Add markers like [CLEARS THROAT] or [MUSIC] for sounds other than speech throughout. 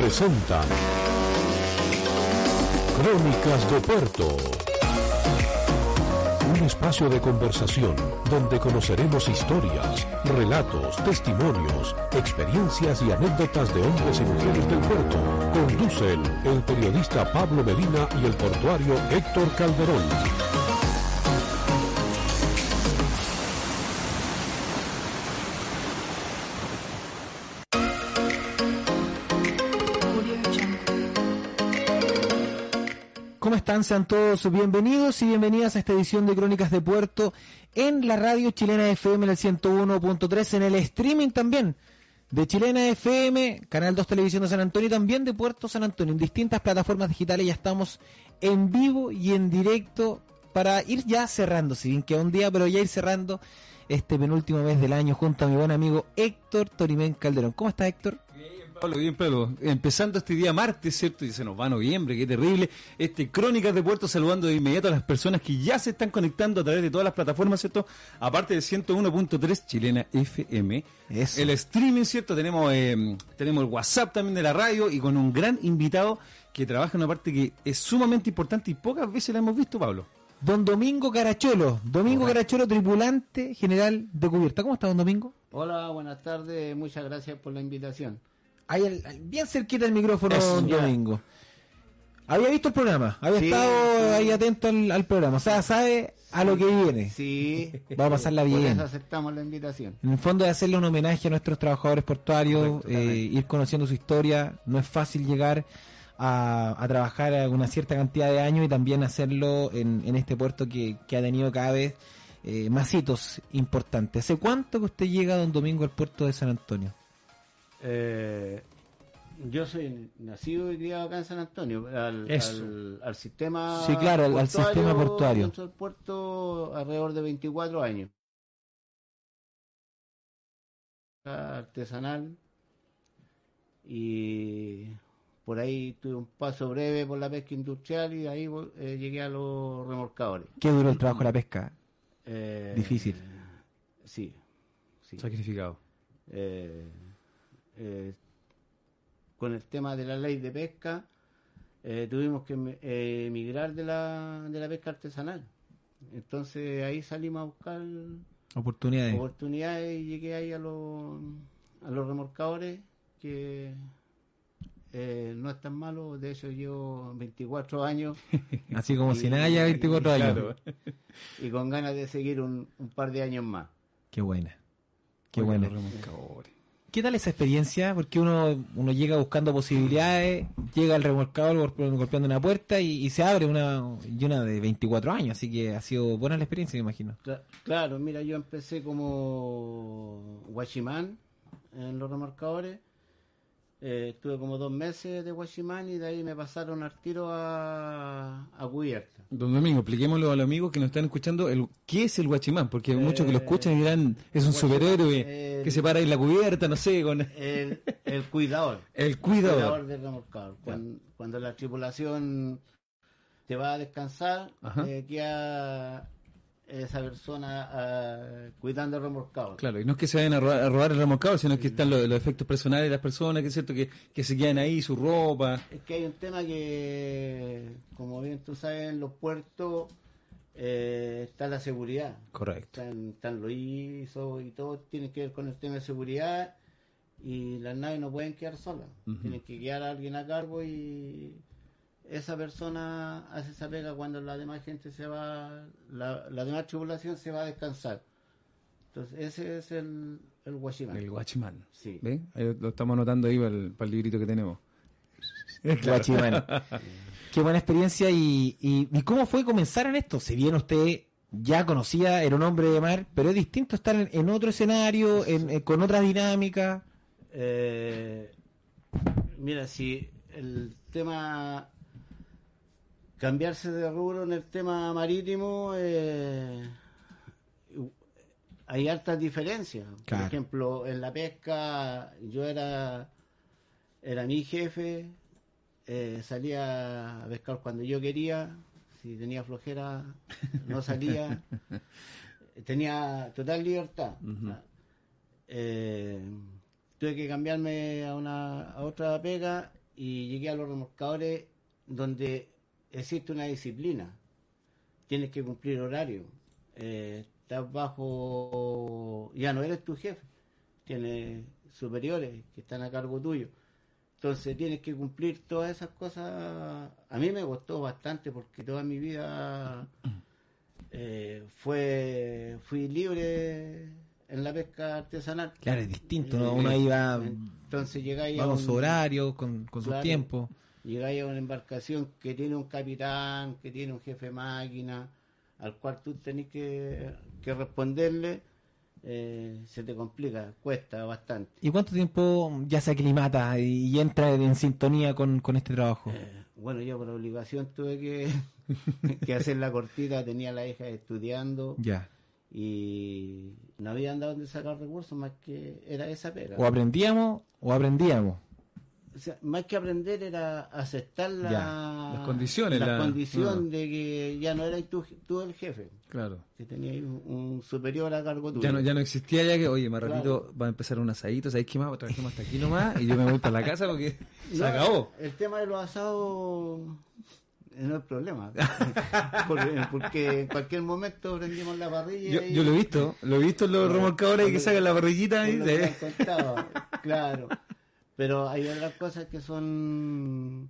presentan Crónicas de Puerto. Un espacio de conversación donde conoceremos historias, relatos, testimonios, experiencias y anécdotas de hombres y mujeres del puerto. Conducen el periodista Pablo Medina y el portuario Héctor Calderón. Están? Sean todos bienvenidos y bienvenidas a esta edición de Crónicas de Puerto en la radio chilena FM en el 101.3, en el streaming también de Chilena FM, Canal 2 Televisión de San Antonio y también de Puerto San Antonio. En distintas plataformas digitales ya estamos en vivo y en directo para ir ya cerrando, si bien queda un día, pero ya ir cerrando este penúltimo mes del año junto a mi buen amigo Héctor Torimén Calderón. ¿Cómo está Héctor? Pablo, bien, Pablo. Empezando este día martes, ¿cierto? Y se nos va noviembre, qué terrible. Este Crónicas de Puerto saludando de inmediato a las personas que ya se están conectando a través de todas las plataformas, ¿cierto? Aparte de 101.3 Chilena FM. Eso. El streaming, ¿cierto? Tenemos, eh, tenemos el WhatsApp también de la radio y con un gran invitado que trabaja en una parte que es sumamente importante y pocas veces la hemos visto, Pablo. Don Domingo Caracholo, Domingo Caracholo, tripulante general de cubierta. ¿Cómo está, don Domingo? Hola, buenas tardes, muchas gracias por la invitación. Ahí bien cerquita el micrófono, Eso, don. Domingo. Había visto el programa, había Sí. estado ahí atento al, al programa, o sea, sabe a lo que viene. Sí, Va a pasarla por bien. eso aceptamos la invitación. En el fondo de hacerle un homenaje a nuestros trabajadores portuarios, Correcto, eh, ir conociendo su historia. No es fácil llegar a, a trabajar una cierta cantidad de años y también hacerlo en, en este puerto que, que ha tenido cada vez eh, más hitos importantes. ¿Hace cuánto que usted llega, don Domingo, al puerto de San Antonio? Eh, yo soy nacido y criado acá en San Antonio, al, Eso. al, al sistema Sí, claro, al- al sistema portuario. Dentro del puerto alrededor de 24 años. Artesanal y por ahí tuve un paso breve por la pesca industrial y de ahí eh, llegué a los remolcadores. ¿Qué duró el trabajo de la pesca? Eh, Difícil. Sí, sí. Sacrificado. Eh, eh, con el tema de la ley de pesca, eh, tuvimos que eh, emigrar de la, de la pesca artesanal. Entonces ahí salimos a buscar Oportunidades. oportunidades y llegué ahí a los, a los remolcadores que eh, no es tan malo. De hecho, llevo 24 años [LAUGHS] Así como si nada, ya 24 años. Y con ganas de seguir un, un par de años más. Qué buena. Qué buena. los remolcadores. ¿Qué tal esa experiencia? Porque uno, uno llega buscando posibilidades, llega al remolcador golpe- golpeando una puerta y, se abre una y una de 24 años, así que ha sido buena la experiencia, me imagino. Cla- Claro, mira, yo empecé como guachimán en los remarcadores. Eh, estuve como dos meses de guachimán y de ahí me pasaron al tiro a, a cubierta. Don Domingo, expliquémoslo a los amigos que nos están escuchando, el, ¿qué es el guachimán? Porque hay muchos que lo escuchan dirán, es un superhéroe eh, que se para en la cubierta, no sé, con El, el cuidador. [LAUGHS] el cuidador. cuidador del remolcador. Cuando, cuando la tripulación te va a descansar, eh, queda esa persona ah, cuidando el remolcador. Claro, y no es que se vayan a robar, a robar el remolcador, sino que están los, los efectos personales de las personas, que es cierto, que, que se quedan ahí, su ropa. Es que hay un tema que, como bien tú sabes, en los puertos eh, está la seguridad. Correcto. Están, están los ISO y todo tiene que ver con el tema de seguridad y las naves no pueden quedar solas. Tienen que quedar a alguien a cargo y esa persona hace esa pega cuando la demás gente se va, la, la demás tripulación se va a descansar. Entonces ese es el, el guachimán. El guachimán. Sí. ¿Ve? Ahí lo estamos anotando ahí para el, para el librito que tenemos. [LAUGHS] Guachimán. [LAUGHS] Qué buena experiencia y, y, y cómo fue comenzar en esto. Si bien usted ya conocía, era un hombre de mar, pero es distinto estar en, en otro escenario, en, en- con otra dinámica. Eh, mira, si el tema cambiarse de rubro en el tema marítimo, eh, hay altas diferencias. Claro. Por ejemplo, en la pesca yo era, era mi jefe, eh, salía a pescar cuando yo quería, si tenía flojera no salía, [LAUGHS] tenía total libertad. Eh, tuve que cambiarme a una a otra pega y llegué a los remolcadores donde existe una disciplina. Tienes que cumplir horario. Eh, estás bajo, ya no eres tu jefe, tienes superiores que están a cargo tuyo. Entonces tienes que cumplir todas esas cosas. A mí me costó bastante porque toda mi vida eh, fue fui libre en la pesca artesanal. Claro, es distinto, ¿no? Uno va, Entonces llegáis a con un- su horario, con, con su tiempo. Llegáis a una embarcación que tiene un capitán, que tiene un jefe de máquina, al cual tú tenés que, que responderle, eh, se te complica, cuesta bastante. ¿Y cuánto tiempo ya se aclimata y, entra en sintonía con, con este trabajo? Eh, bueno, yo por obligación tuve que, [LAUGHS] que hacer la cortita, tenía a la hija estudiando Ya. y no había dado donde sacar recursos más que era esa pega. O aprendíamos o aprendíamos. O sea, más que aprender era aceptar la, Ya, las condiciones, la, la- condición de que ya no eras tú, tú el jefe, Claro. que tenías un, un superior a cargo tuyo. Ya no, ya no existía ya que, oye, más Claro. ratito va a empezar un asadito, ¿sabes qué más? Trabajemos hasta aquí nomás y yo me voy para la casa porque [LAUGHS] se No, acabó. El tema de los asados eh, no es problema. [LAUGHS] porque, porque en cualquier momento prendimos la parrilla. Yo, y- yo lo he visto, lo he visto en los remolcadores que sacan la parrillita por y lo que me se- han contado, claro. Pero hay otras cosas que son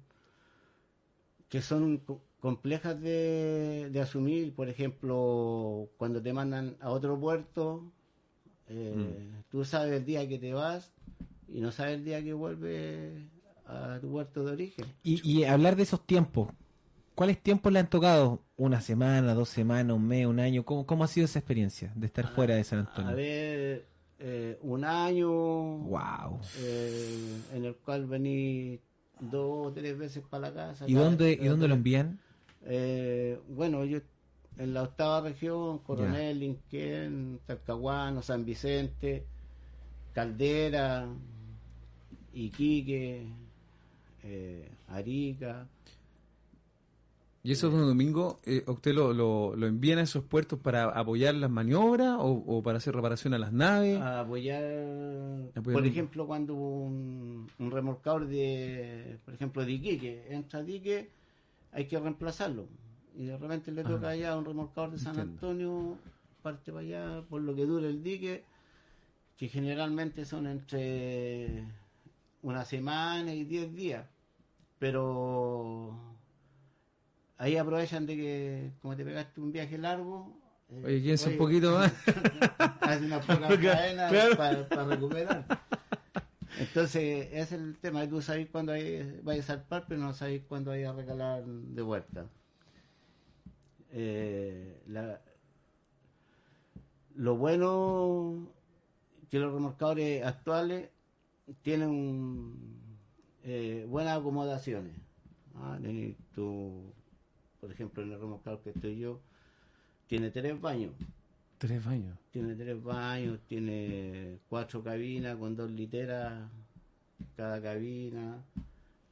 que son co- complejas de, de asumir. Por ejemplo, cuando te mandan a otro puerto, eh, Mm. tú sabes el día que te vas y no sabes el día que vuelves a tu puerto de origen. Y, y hablar de esos tiempos. ¿Cuáles tiempos le han tocado? ¿Una semana, dos semanas, un mes, un año? ¿Cómo, cómo ha sido esa experiencia de estar fuera de San A Antonio? ver, eh, un año ¡Wow! eh, en el cual vení dos o tres veces para la casa. ¿Y dónde, ¿y dónde lo envían? Eh, bueno, yo en la octava región, Coronel, Inquén, Talcahuano, San Vicente, Caldera, Iquique, eh, Arica. ¿Y esos domingos eh, usted lo, lo, lo envían a esos puertos para apoyar las maniobras o, o para hacer reparación a las naves? a apoyar, Apoyar por ejemplo, cuando un, un remolcador de, por ejemplo, de Iquique, entra a Iquique, hay que reemplazarlo. Y de repente le toca allá a un remolcador de San entiendo. Antonio, parte para allá, por lo que dura el dique, que generalmente son entre una semana y diez días. Pero ahí aprovechan de que, como te pegaste un viaje largo, eh, Oye, quédense un poquito más. [LAUGHS] hace una poca [LAUGHS] cadena Claro. para recuperar. Entonces, ese es el tema. Tú sabes cuándo vayas a salpar, pero no sabes cuándo vayas a recalar de vuelta. Eh, la- lo bueno que los remolcadores actuales tienen un- eh, buenas acomodaciones. ¿ah? Tu- por ejemplo, en el remolcador que estoy yo, tiene tres baños. Tres baños. Tiene tres baños, tiene cuatro cabinas con dos literas cada cabina,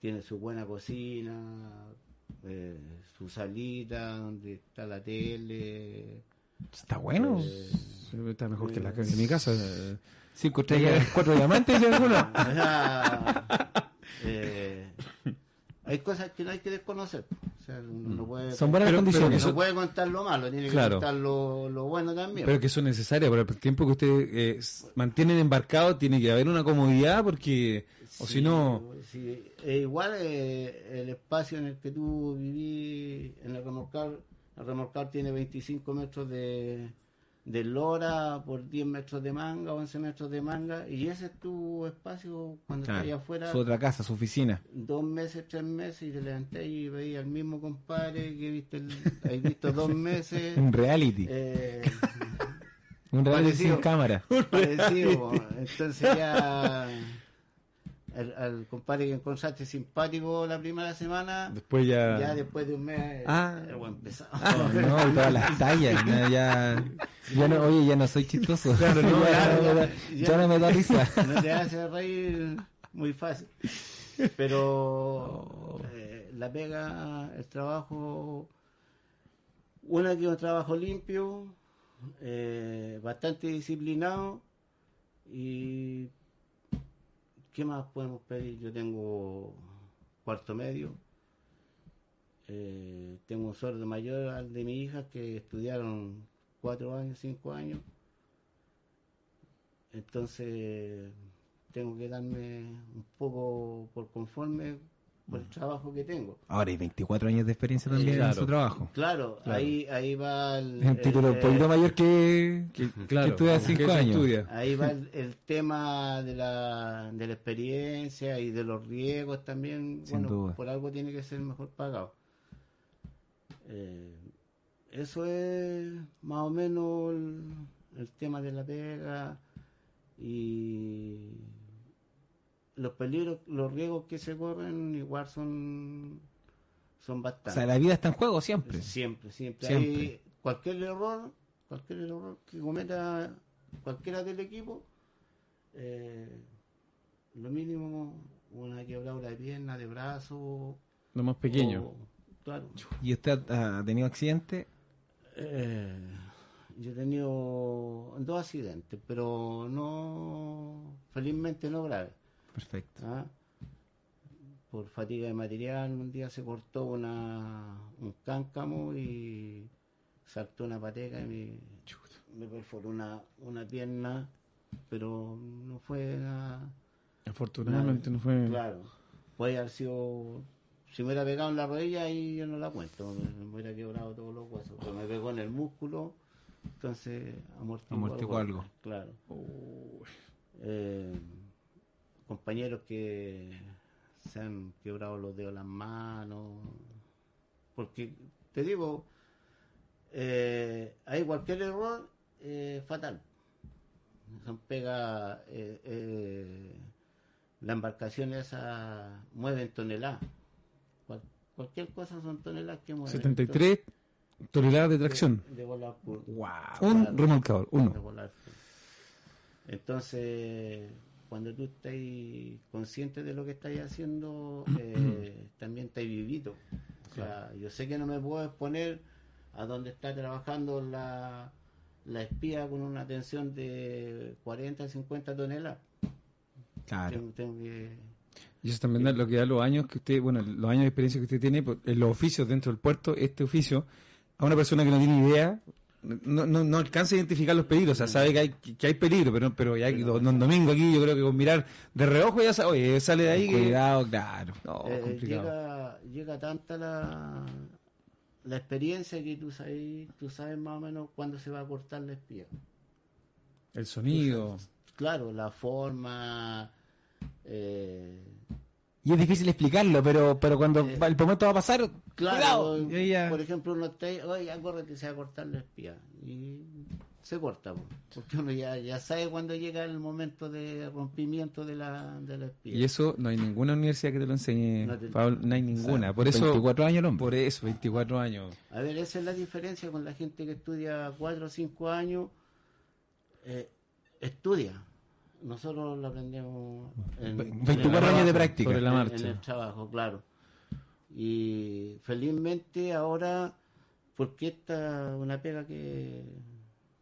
tiene su buena cocina, eh, su salita donde está la tele. Está bueno. eh, Está mejor que la que en mi casa. eh. Cinco estrellas, cuatro diamantes, [LAUGHS] sea, eh, hay cosas que no hay que desconocer. O sea, uno no puede, Son buenas Pero- pero condiciones. no puede contar lo malo, tiene que Claro. contar lo, lo bueno también. Pero que son necesarias para el tiempo que ustedes eh, mantienen embarcados, tiene que haber una comodidad porque, o Sí, si no, sí. Eh, igual eh, el espacio en el que tú vivís en el remolcador, el remolcador tiene 25 metros de, de lora por 10 metros de manga, 11 metros de manga, y ese es tu espacio cuando Claro, estás afuera, Su otra casa, su oficina. dos meses, tres meses, y te levanté y veías al mismo compadre que viste, el, has visto dos [LAUGHS] meses. Un reality. eh, un reality parecido. sin cámara. parecido. [LAUGHS] Entonces ya al, al compadre que encontraste simpático la primera semana, después ya... ya después de un mes, Ah. el buen pesado. No, y todas las [LAUGHS] tallas. ¿no? Ya, ya no, oye, ya no soy chistoso. [LAUGHS] Claro, no, [LAUGHS] ya, ya, no me da- ya. ya no me da risa. no te hace reír muy fácil. Oh. Pero eh, la pega, el trabajo, una que es un trabajo limpio, eh, bastante disciplinado y ¿qué más podemos pedir? Yo tengo cuarto medio. Eh, tengo un sueldo mayor al de mi hija que estudiaron cuatro años, cinco años. Entonces tengo que darme un poco por conforme por el trabajo que tengo. Ahora hay 24 años de experiencia también en claro. su trabajo. Claro, Ahí, ahí va el, Es un título un poquito mayor que, Que, estudia que 5 eso años. estudia. Ahí va el, [LAUGHS] el tema de la, de la experiencia y de los riesgos también. Sin bueno, duda. por algo tiene que ser mejor pagado. Eh, eso es más o menos el, el tema de la pega y los peligros, los riesgos que se corren igual son, son O bastantes. sea, la vida está en juego siempre. Siempre, siempre. Siempre. Hay cualquier error, cualquier error que cometa cualquiera del equipo, eh, lo mínimo, una quebradura de pierna, de brazo. Lo más pequeño. o- claro. ¿Y usted ha tenido accidente? Eh, yo he tenido dos accidentes, pero no, felizmente no graves. Perfecto. ¿ah? Por fatiga de material, un día se cortó una, un cáncamo y saltó una pateca y me, me perforó una, una pierna, pero no fue nada. Afortunadamente no fue. Claro, puede haber sido. Si me hubiera pegado en la rodilla, ahí yo no la cuento, me, me hubiera quebrado todos los huesos, pero me pegó en el músculo, entonces amortiguó, Amortiguó algo. Claro. Eh, compañeros que se han quebrado los dedos de las manos, porque te digo, eh, hay cualquier error eh, fatal. Son pega, eh, eh, la embarcación esa mueven toneladas. Cual- cualquier cosa son toneladas que mueven. 73 toneladas de tracción. De, de volar por- Un remolcador, de uno. volar. Entonces, cuando tú estás consciente de lo que estás haciendo, [CLEARS THROAT] eh, también estás vivito. O sea, yo sé que no me puedo exponer a donde está trabajando la, la espía con una tensión de 40, 50 toneladas. Claro. Tengo, tengo que... Y eso también da lo que da los años que usted, bueno, los años de experiencia que usted tiene pues, en los oficios dentro del puerto, este oficio, a una persona que no tiene idea, no, no, no alcanza a identificar los peligros, o sea, sabe que hay, que hay peligro, pero, pero ya do- don domingo aquí yo creo que con mirar de reojo ya sabe, oye, sale de ahí que... Cuidado, claro. No, Eh, complicado. llega, llega tanta la, la experiencia que tú sabes, tú sabes más o menos cuándo se va a cortar la espía. El sonido. Claro, la forma. eh, Y es difícil explicarlo, pero pero cuando Eh, el momento va a pasar, claro, cuidado. Por ejemplo, uno está ahí, oye, acuérdate que se va a cortar la espía. Y se corta, po, porque uno ya, ya sabe cuándo llega el momento de rompimiento de la, de la espía. Y eso no hay ninguna universidad que te lo enseñe, No te- Pablo, no hay ninguna. Por eso, 24 años hombre. por eso, 24 años. A ver, esa es la diferencia con la gente que estudia 4 o 5 años. eh, estudia. Nosotros lo aprendemos en, 24 en el años de trabajo. práctica. Sobre la En- marcha. En el trabajo, claro. Y felizmente ahora, porque esta es una pega que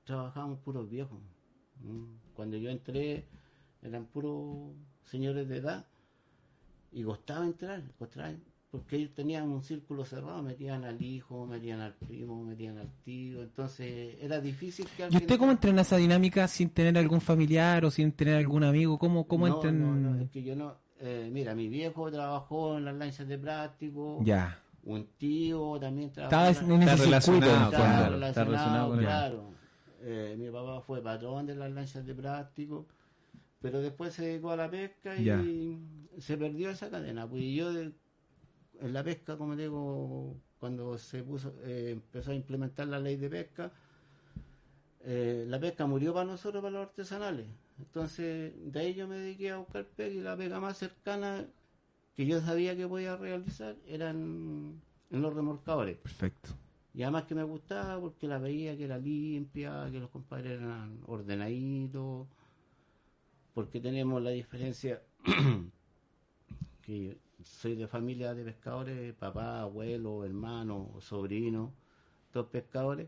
trabajamos puros viejos. ¿m? Cuando yo entré, eran puros señores de edad y costaba entrar, costaba, porque ellos tenían un círculo cerrado, metían al hijo, metían al primo, metían al tío, entonces era difícil que ¿Y alguien... usted cómo entrena esa dinámica sin tener algún familiar o sin tener algún amigo? ¿Cómo, cómo no, no, no, es que yo no... eh, mira, mi viejo trabajó en las lanchas de práctico, Ya. un tío también trabajó Estaba en en la- ese Está relacionado, Está claro, está relacionado con claro. Eh, mi papá fue patrón de las lanchas de práctico, pero después se dedicó a la pesca y Ya. se perdió esa cadena. Pues y yo de- en la pesca, como digo, cuando se puso, eh, empezó a implementar la ley de pesca, eh, la pesca murió para nosotros, para los artesanales. Entonces, de ahí yo me dediqué a buscar pega y la pega más cercana que yo sabía que podía realizar eran en los remolcadores. Perfecto. Y además que me gustaba porque la veía que era limpia, que los compadres eran ordenaditos, porque tenemos la diferencia [CLEARS THROAT] que soy de familia de pescadores, papá, abuelo, hermano, sobrino, todos pescadores,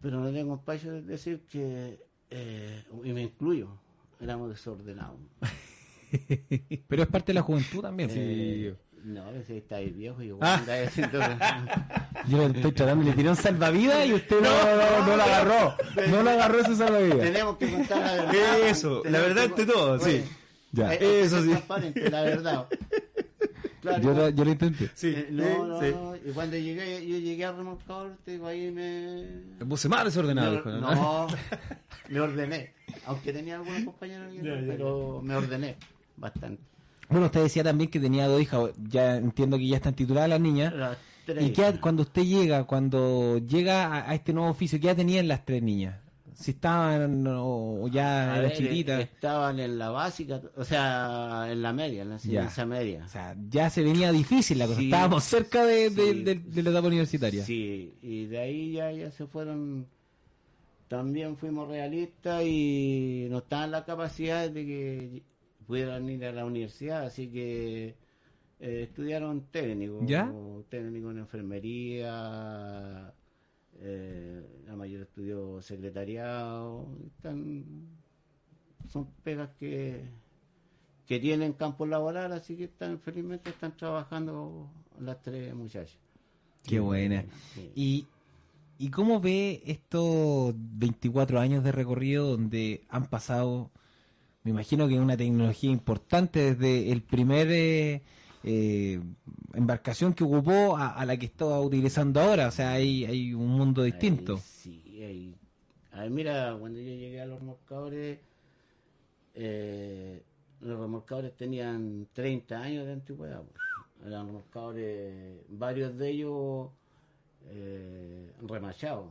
pero no tengo espacio de decir que, eh, y me incluyo, éramos desordenados. [LAUGHS] Pero es parte de la juventud también. sí. Eh, no, ese está ahí viejo y Ah. anda haciendo- [LAUGHS] Yo le estoy tratando, le tiré un salvavidas y usted no, no, no, lo agarró. No lo agarró ese salvavidas. Tenemos que contar la verdad. Eso, la verdad que- ante todo, sí. Ya. hay que Eso sí. transparente, la verdad. Claro, Yo, igual- lo- yo lo intenté. Sí, eh, no, no, sí. no, y cuando llegué, yo llegué al remolcador, te digo, ahí me... Me puse más desordenado. me- hijo, ¿no? [LAUGHS] me ordené. Aunque tenía algunos compañeros, pero me ordené bastante. Bueno, usted decía también que tenía dos hijas. Ya entiendo que ya están tituladas las niñas. Las tres ¿Y qué, cuando usted llega, cuando llega a, a este nuevo oficio, qué edad tenían las tres niñas? Si estaban o, o ya A eran ver, chiquitas. Estaban en la básica, o sea, en la media, en la enseñanza media. O sea, ya se venía difícil la cosa. Sí, Estábamos cerca de, de- sí. de- de la etapa universitaria. Sí, y de ahí ya, ya se fueron. También fuimos realistas y no estaban las capacidades de que pudieran ir a la universidad, así que eh, estudiaron técnico, ¿Ya? técnico en enfermería, eh, la mayor estudió secretariado, están, son pegas que, que tienen campo laboral, así que están felizmente están trabajando las tres muchachas. Qué buena. Sí. ¿Y, ¿Y cómo ve estos 24 años de recorrido donde han pasado, me imagino que una tecnología importante desde el primer eh, eh, embarcación que ocupó a, a la que está utilizando ahora? O sea, hay, hay un mundo distinto. Ahí sí, ahí. A ver, mira, cuando yo llegué a los remolcadores, eh, los remolcadores tenían 30 años de antigüedad. pues. Eran remolcadores, varios de ellos eh, remachados,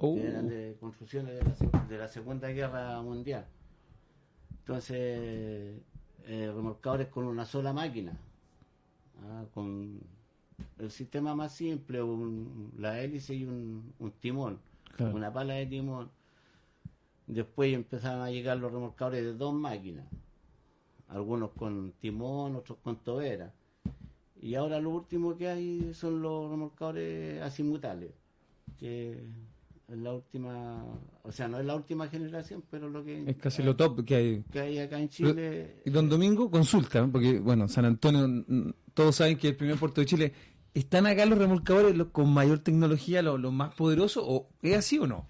Oh. que eran de construcciones de la, de la Segunda Guerra Mundial. Entonces, eh, remolcadores con una sola máquina, ah, con el sistema más simple, un- la hélice y un, un timón, Claro. una pala de timón. Después empezaron a llegar los remolcadores de dos máquinas, algunos con timón, otros con tobera. Y ahora lo último que hay son los remolcadores azimutales, que es la última, o sea, no es la última generación, pero lo que, Es casi lo top que hay. que hay acá en Chile. Y don Domingo, consulta, porque bueno, San Antonio, todos saben que el primer puerto de Chile. ¿Están acá los remolcadores los con mayor tecnología, los los más poderosos? ¿O es así o no?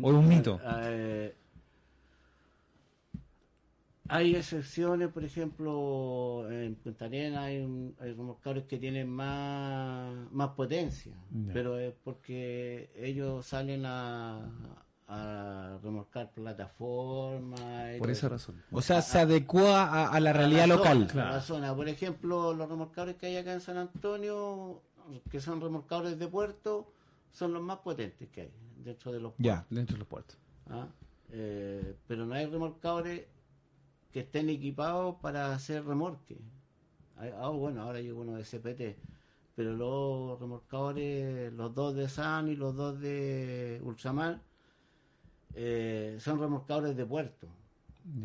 ¿O es un mito? Eh, hay excepciones, por ejemplo, en Punta Arenas hay, un- hay remolcadores que tienen más, más potencia, pero es porque ellos salen a, a remolcar plataformas. Por esa razón. O sea, se adecua a, a la A realidad la local. zona, a la zona. Por ejemplo, los remolcadores que hay acá en San Antonio, que son remolcadores de puerto, son los más potentes que hay dentro de los Ya. Dentro de los puertos. ¿ah? Eh, pero no hay remolcadores que estén equipados para hacer remolque. Hay- Ah, bueno, ahora llegó uno de CPT, pero los remolcadores, los dos de SAN y los dos de Ultramar, eh, son remolcadores de puerto.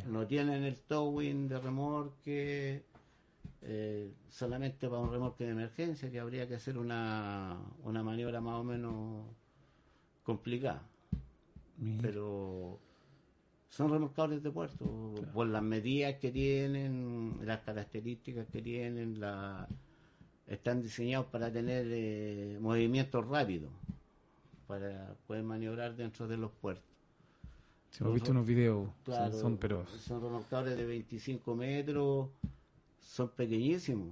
No tienen el towing de remolque, eh, solamente para un remolque de emergencia, que habría que hacer una, una maniobra más o menos complicada pero son remolcadores de puerto por las medidas que tienen, las características que tienen, la, están diseñados para tener eh, movimientos rápidos, para poder maniobrar dentro de los puertos. Hemos visto unos videos, son- son, pero son remolcadores de 25 metros, son pequeñísimos.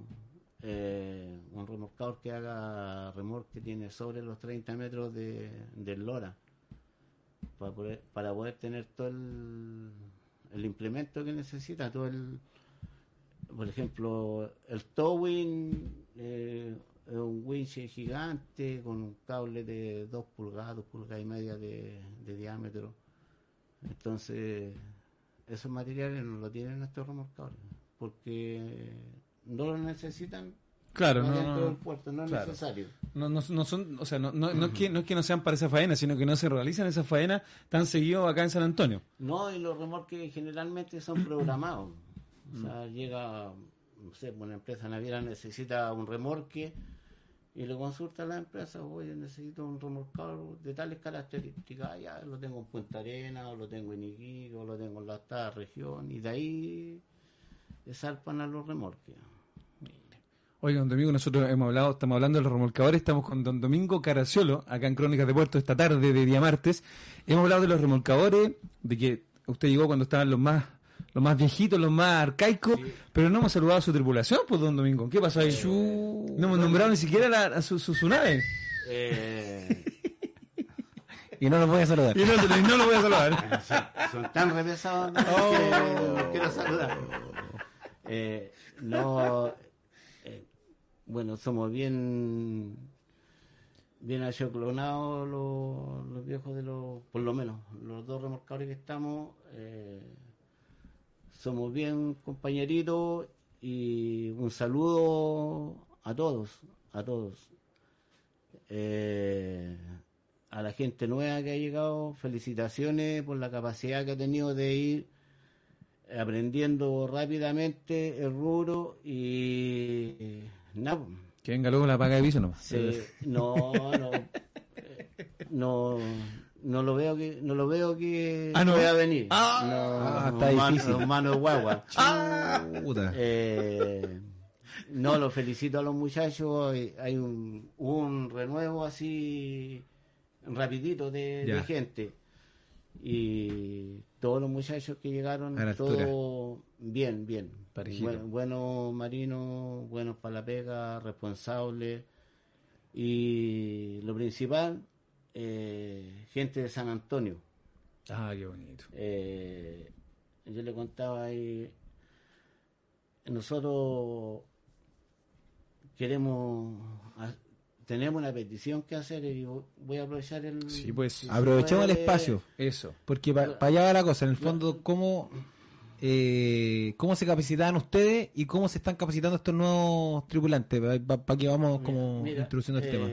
Eh, un remolcador que haga remolque tiene sobre los 30 metros de, de lora para poder, para poder tener todo el, el implemento que necesita, todo el, por ejemplo, el towing eh, es un winch gigante con un cable de 2 pulgadas, 2 pulgadas y media de, de diámetro. Entonces, esos materiales no lo tienen estos remolcadores, porque no lo necesitan claro, no, no, del puerto, no es necesario. no, no, no son, o sea, no, no, no es que, no es que no sean para esa faena, sino que no se realizan esas faenas tan seguido acá en San Antonio. No, y los remolques generalmente son [CLEARS THROAT] programados. O sea, llega, no sé, una empresa naviera necesita un remolque y le consulta a la empresa, oye, necesito un remolcador de tales características, ya lo tengo en Punta Arena, o lo tengo en Iquique, o lo tengo en la región, y de ahí zarpan a los remolques. Oiga, don Domingo, nosotros hemos hablado, estamos hablando de los remolcadores, estamos con don Domingo Caraciolo, acá en Crónicas de Puerto, esta tarde de día martes. Hemos hablado de los remolcadores, de que usted llegó cuando estaban los más los más viejitos, los más arcaicos, pero no hemos saludado a su tripulación, pues, don Domingo. ¿Qué pasó ahí? No hemos nombrado ni siquiera la- a su, su, su nave. Eh, [LAUGHS] Y no nos voy a saludar. Y no, y no lo voy a saludar. [LAUGHS] son tan revesados ¿no? Oh. que los quiero saludar. Eh, no, eh, bueno, somos bien bien achoclonados los, los viejos de los, por lo menos, los dos remolcadores que estamos, eh, somos bien compañeritos y un saludo a todos, a todos. Eh, a la gente nueva que ha llegado, felicitaciones por la capacidad que ha tenido de ir aprendiendo rápidamente el rubro y nada. pues, Que venga luego la paga de viso nomás. se- no, no, eh, no, no lo veo que no lo veo que Ah, ¿no? pueda venir. Ah, no, está mano- difícil. mano de guagua. [LAUGHS] Eh, no, los felicito a los muchachos. Hay, un, un renuevo así rapidito de, gente. Y todos los muchachos que llegaron, A todo bien, bien. Buenos marinos, buenos para la pega, responsables. Y lo principal, eh, gente de San Antonio. Ah, qué bonito. Eh, yo le contaba ahí, nosotros queremos, tenemos una petición que hacer y vo- voy a aprovechar el... Sí, pues. Aprovechemos el espacio. Eso. Porque para allá va la cosa, en el fondo, ¿cómo, eh, cómo se capacitaban ustedes y cómo se están capacitando estos nuevos tripulantes? Para que vamos como Mira, introduciendo el eh, tema.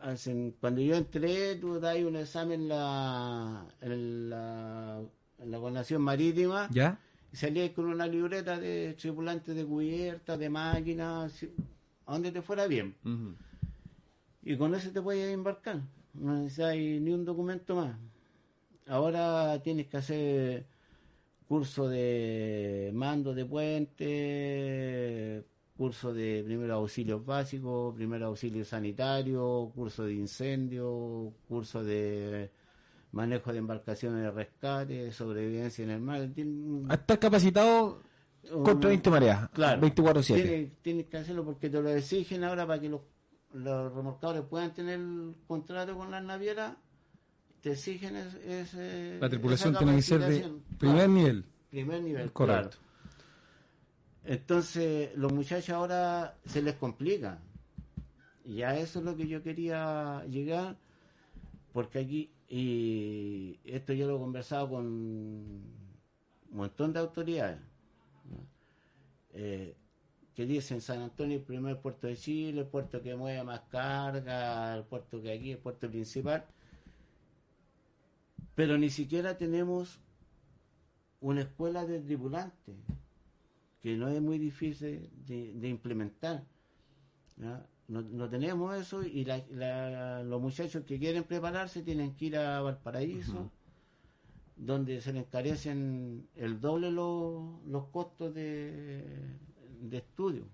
Hacen- cuando yo entré, tú das un examen en la, en la, en la gobernación marítima ¿Ya? y salías con una libreta de tripulantes de cubierta, de máquinas, a donde te fuera bien. Y con eso te puedes embarcar. No necesitas ni un documento más. Ahora tienes que hacer curso de mando de puente, curso de primeros auxilios básicos, primer auxilio sanitario, curso de incendio, curso de manejo de embarcaciones de rescate, sobrevivencia en el mar. Estar capacitado contra un- 20 mareas. Claro. 24-7. Tienes, tienes que hacerlo porque te lo exigen ahora para que los, los remolcadores puedan tener el contrato con las navieras. Te exigen es- ese- La tripulación tiene que ser de primer Claro, nivel. primer nivel. Correcto. claro. Entonces, los muchachos ahora se les complica. Y a eso es lo que yo quería llegar, porque aquí, y esto yo lo he conversado con un montón de autoridades. Eh, que dicen San Antonio el primer puerto de Chile, el puerto que mueve más carga, el puerto que aquí, el puerto principal, pero ni siquiera tenemos una escuela de tripulantes, que no es muy difícil de, de implementar. No, no tenemos eso y la- la- los muchachos que quieren prepararse tienen que ir a Valparaíso, donde se les encarecen el doble los, los costos de, de estudio.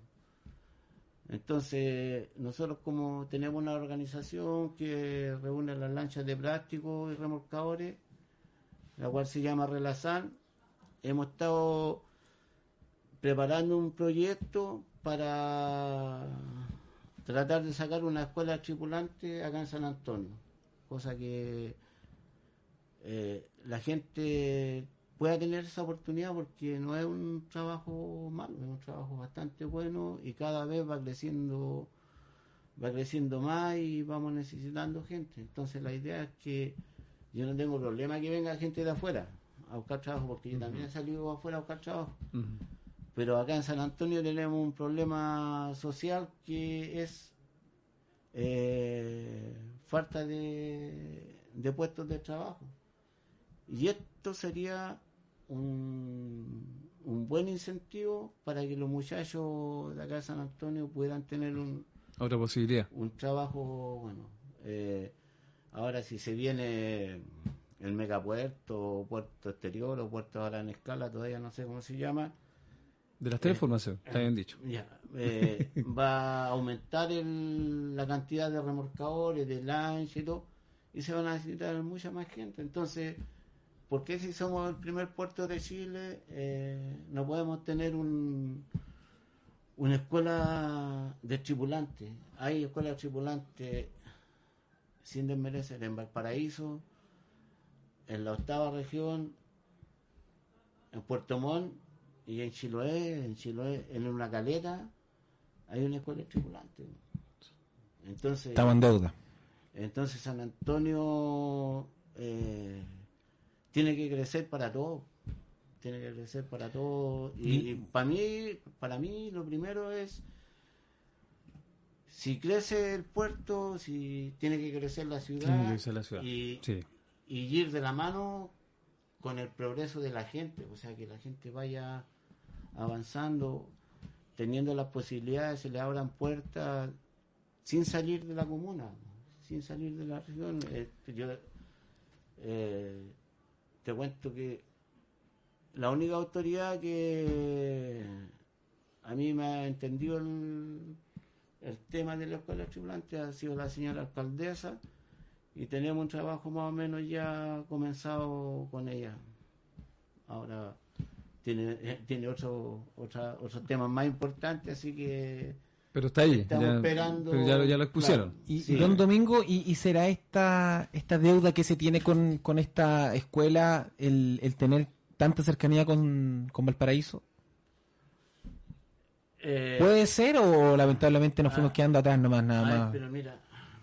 Entonces, nosotros como tenemos una organización que reúne las lanchas de plástico y remolcadores, la cual se llama Relazan, hemos estado preparando un proyecto para tratar de sacar una escuela tripulante acá en San Antonio, cosa que eh, la gente pueda tener esa oportunidad porque no es un trabajo malo, es un trabajo bastante bueno y cada vez va creciendo va creciendo más y vamos necesitando gente. Entonces la idea es que yo no tengo problema que venga gente de afuera a buscar trabajo porque yo también he salido afuera a buscar trabajo. Pero acá en San Antonio tenemos un problema social que es eh, falta de, de puestos de trabajo. Y esto sería un, un buen incentivo para que los muchachos de acá de San Antonio puedan tener un, Otra posibilidad. un trabajo, bueno, eh, ahora si se viene el megapuerto, o puerto exterior o puerto a gran escala, todavía no sé cómo se llama, De las tres formaciones, está bien dicho. ya, eh, [LAUGHS] va a aumentar el- la cantidad de remolcadores, de lancha y todo, y se van a necesitar mucha más gente. Entonces, ¿por qué si somos el primer puerto de Chile eh, no podemos tener un, una escuela de tripulantes? Hay escuelas de tripulantes, sin desmerecer, en Valparaíso, en la octava región, en Puerto Montt y en Chiloé, en Chiloé, en una caleta, hay una escuela de tripulantes. Entonces, Estamos en deuda. entonces San Antonio eh, tiene que crecer para todo, tiene que crecer para todo. Y, para mí, para mí lo primero es si crece el puerto, si tiene que crecer la ciudad, Tiene que crecer la ciudad. Y, Sí. y ir de la mano con el progreso de la gente, o sea, que la gente vaya avanzando, teniendo las posibilidades, se le abran puertas sin salir de la comuna, sin salir de la región. Eh, yo eh, te cuento que la única autoridad que a mí me ha entendido el, tema de la escuela tripulante ha sido la señora alcaldesa y tenemos un trabajo más o menos ya comenzado con ella. Ahora tiene, eh, tiene otro, otra, otros temas más importantes, así que Pero está ahí. estamos ya, esperando. pero ya, lo- ya lo expusieron. Claro, Y sí. don Domingo, ¿y, y será esta esta deuda que se tiene con, con esta escuela el, el tener tanta cercanía con, con Valparaíso? Eh, ¿Puede ser o lamentablemente nos fuimos ah, quedando atrás nomás, nada Ay, más? pero mira,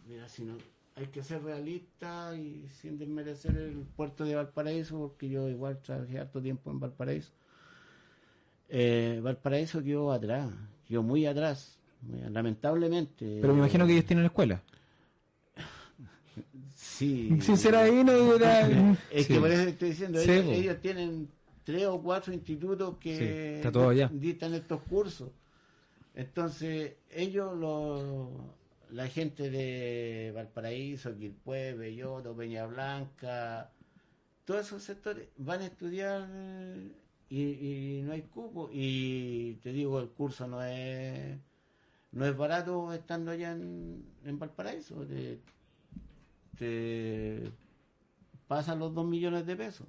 mira, si no, hay que ser realista y sin desmerecer el puerto de Valparaíso, porque yo igual trabajé harto tiempo en Valparaíso. Eh, Valparaíso quedó atrás, quedó muy atrás, lamentablemente. Pero me imagino que ellos tienen escuela. Sí. Sincera ahí no. Es Sí. que por eso estoy diciendo, Sí, ellos, ellos tienen tres o cuatro institutos que Sí, dictan estos cursos. Entonces, ellos, los, la gente de Valparaíso, Quilpué, Belloto, Peña Blanca, todos esos sectores van a estudiar y, y no hay cupo. Y te digo, el curso no es no es barato estando allá en, en Valparaíso. Te, te pasan los dos millones de pesos.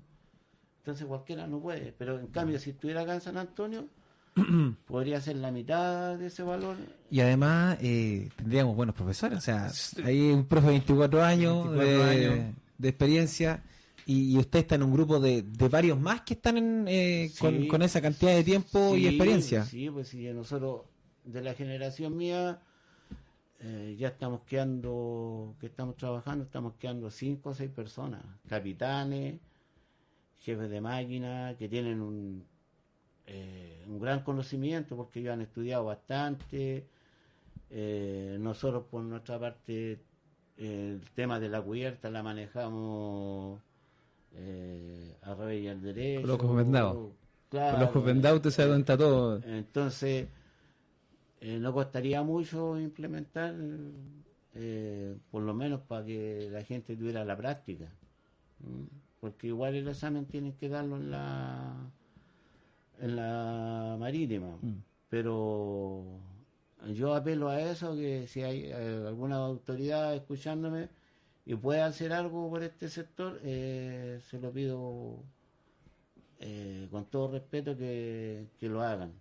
Entonces cualquiera no puede. Pero en cambio, si estuviera acá en San Antonio, [CLEARS THROAT] podría ser la mitad de ese valor. Y además eh, tendríamos buenos profesores. O sea, hay un profe de 24 años, 24 de, años. de experiencia y, usted está en un grupo de, de varios más que están en, eh, Sí. con, con esa cantidad de tiempo y Sí, experiencia. Sí, pues si nosotros, de la generación mía, eh, ya estamos quedando, que estamos trabajando, estamos quedando cinco o seis personas, capitanes, jefes de máquina, que tienen un, eh, un gran conocimiento porque ellos han estudiado bastante. Eh, nosotros por nuestra parte el tema de la cubierta la manejamos eh, y al derecho. Con los ojos vendados. Claro, Con los ojos vendados usted se da cuenta todo. entonces, eh, no costaría mucho implementar, eh, por lo menos para que la gente tuviera la práctica. Porque igual el examen tienen que darlo en la, en la marítima. Pero yo apelo a eso, que si hay eh, alguna autoridad escuchándome y puede hacer algo por este sector, eh, se lo pido eh, con todo respeto que, que lo hagan.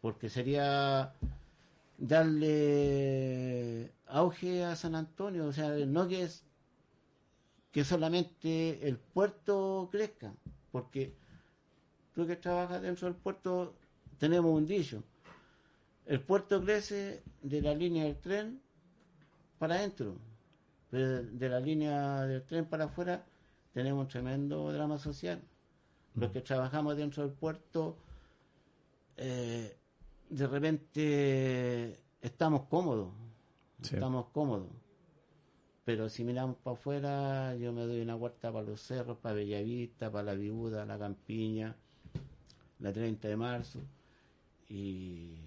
Porque sería darle auge a San Antonio, o sea, no que es que solamente el puerto crezca, porque tú que trabajas dentro del puerto tenemos un dicho, el puerto crece de la línea del tren para adentro, pero de la línea del tren para afuera tenemos un tremendo drama social. Los que trabajamos dentro del puerto, eh, de repente estamos cómodos, Sí. estamos cómodos. Pero si miramos para afuera, yo me doy una vuelta para los cerros, para Bellavista, para la Viuda, la Campiña, la 30 de marzo, y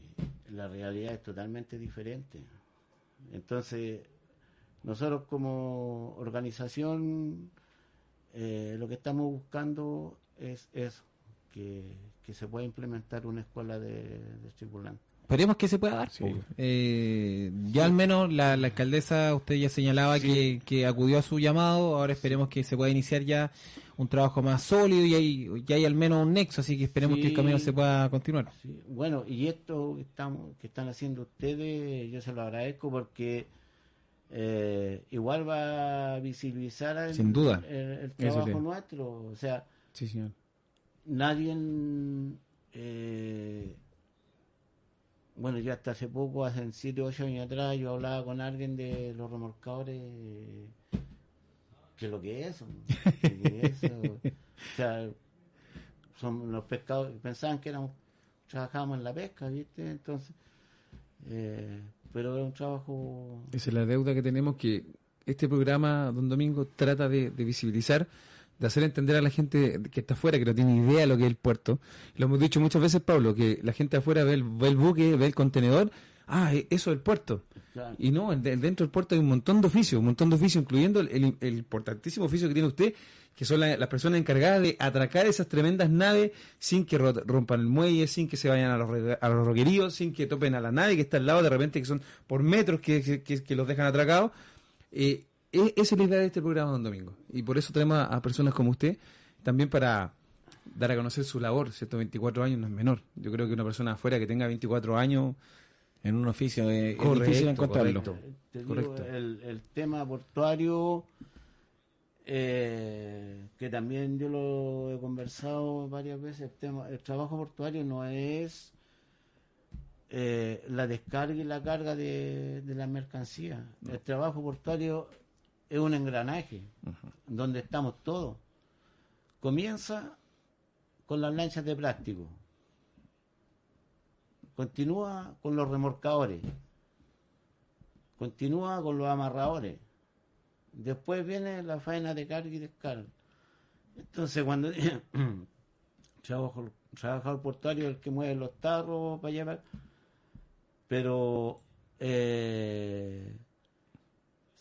la realidad es totalmente diferente. Entonces, nosotros como organización eh, lo que estamos buscando es eso, que, que se pueda implementar una escuela de, de tripulantes. Esperemos que se pueda dar. Sí. po. Eh, ya al menos la, la alcaldesa, usted ya señalaba que, que acudió a su llamado, ahora esperemos que se pueda iniciar ya un trabajo más sólido y hay, ya hay al menos un nexo, así que esperemos que el camino se pueda continuar. Sí, Bueno, y esto que, estamos, que están haciendo ustedes, yo se lo agradezco porque eh, igual va a visibilizar el, Sin duda. el, trabajo sí. nuestro. O sea, Sí, señor. nadie, eh, bueno, yo hasta hace poco, hace 7 o 8 años atrás, yo hablaba con alguien de los remolcadores, que lo que es eso, ¿Qué es eso? o sea, son los pescados, pensaban que éramos, trabajábamos en la pesca, ¿viste? Entonces, eh, pero era un trabajo, Esa es la deuda que tenemos que este programa, don Domingo, trata de, de visibilizar, de hacer entender a la gente que está afuera, que no tiene idea de lo que es el puerto. Lo hemos dicho muchas veces, Pablo, que la gente afuera ve el, ve el buque, ve el contenedor, ah, e- eso es el puerto. claro, Y no, en- dentro del puerto hay un montón de oficios, un montón de oficios, incluyendo el, importantísimo oficio que tiene usted, que son la- las personas encargadas de atracar esas tremendas naves sin que ro- rompan el muelle, sin que se vayan a los, a los roqueríos, sin que topen a la nave que está al lado, de repente que son por metros que, que- que- que los dejan atracados. Eh, e- esa es la idea de este programa, don Domingo. Y por eso tenemos a, a personas como usted, también para dar a conocer su labor, ¿cierto? 24 años no es menor. Yo creo que una persona afuera que tenga 24 años... En un oficio eh, es Correcto, difícil encontrarlo. correcto. te digo, correcto. el, el tema portuario, eh, que también yo lo he conversado varias veces, el, tema, el trabajo portuario no es eh, la descarga y la carga de, de la mercancía. El trabajo portuario es un engranaje donde estamos todos. Comienza con las lanchas de plástico. Continúa con los remorcadores continúa con los amarradores. Después viene la faena de carga y descarga. Entonces, cuando trabajo, trabajador portuario el que mueve los tarros para llevar, pero eh,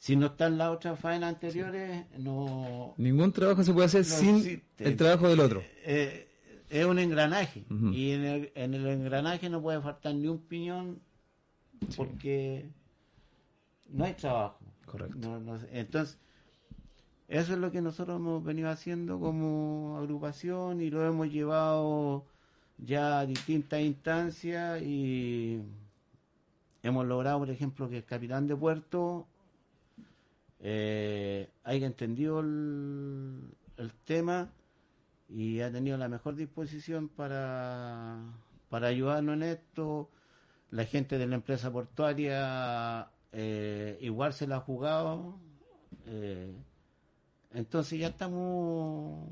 si no están las otras faenas anteriores, no, Ningún trabajo se puede hacer No sin existe. el trabajo del otro. eh, es un engranaje y en el, en el engranaje no puede faltar ni un piñón porque no hay trabajo. Correcto. No- no sé. Entonces, eso es lo que nosotros hemos venido haciendo como agrupación y lo hemos llevado ya a distintas instancias y hemos logrado, por ejemplo, que el capitán de puerto eh, haya entendido el, tema y ha tenido la mejor disposición para, para ayudarnos en esto. La gente de la empresa portuaria eh, igual se la ha jugado. eh, entonces ya estamos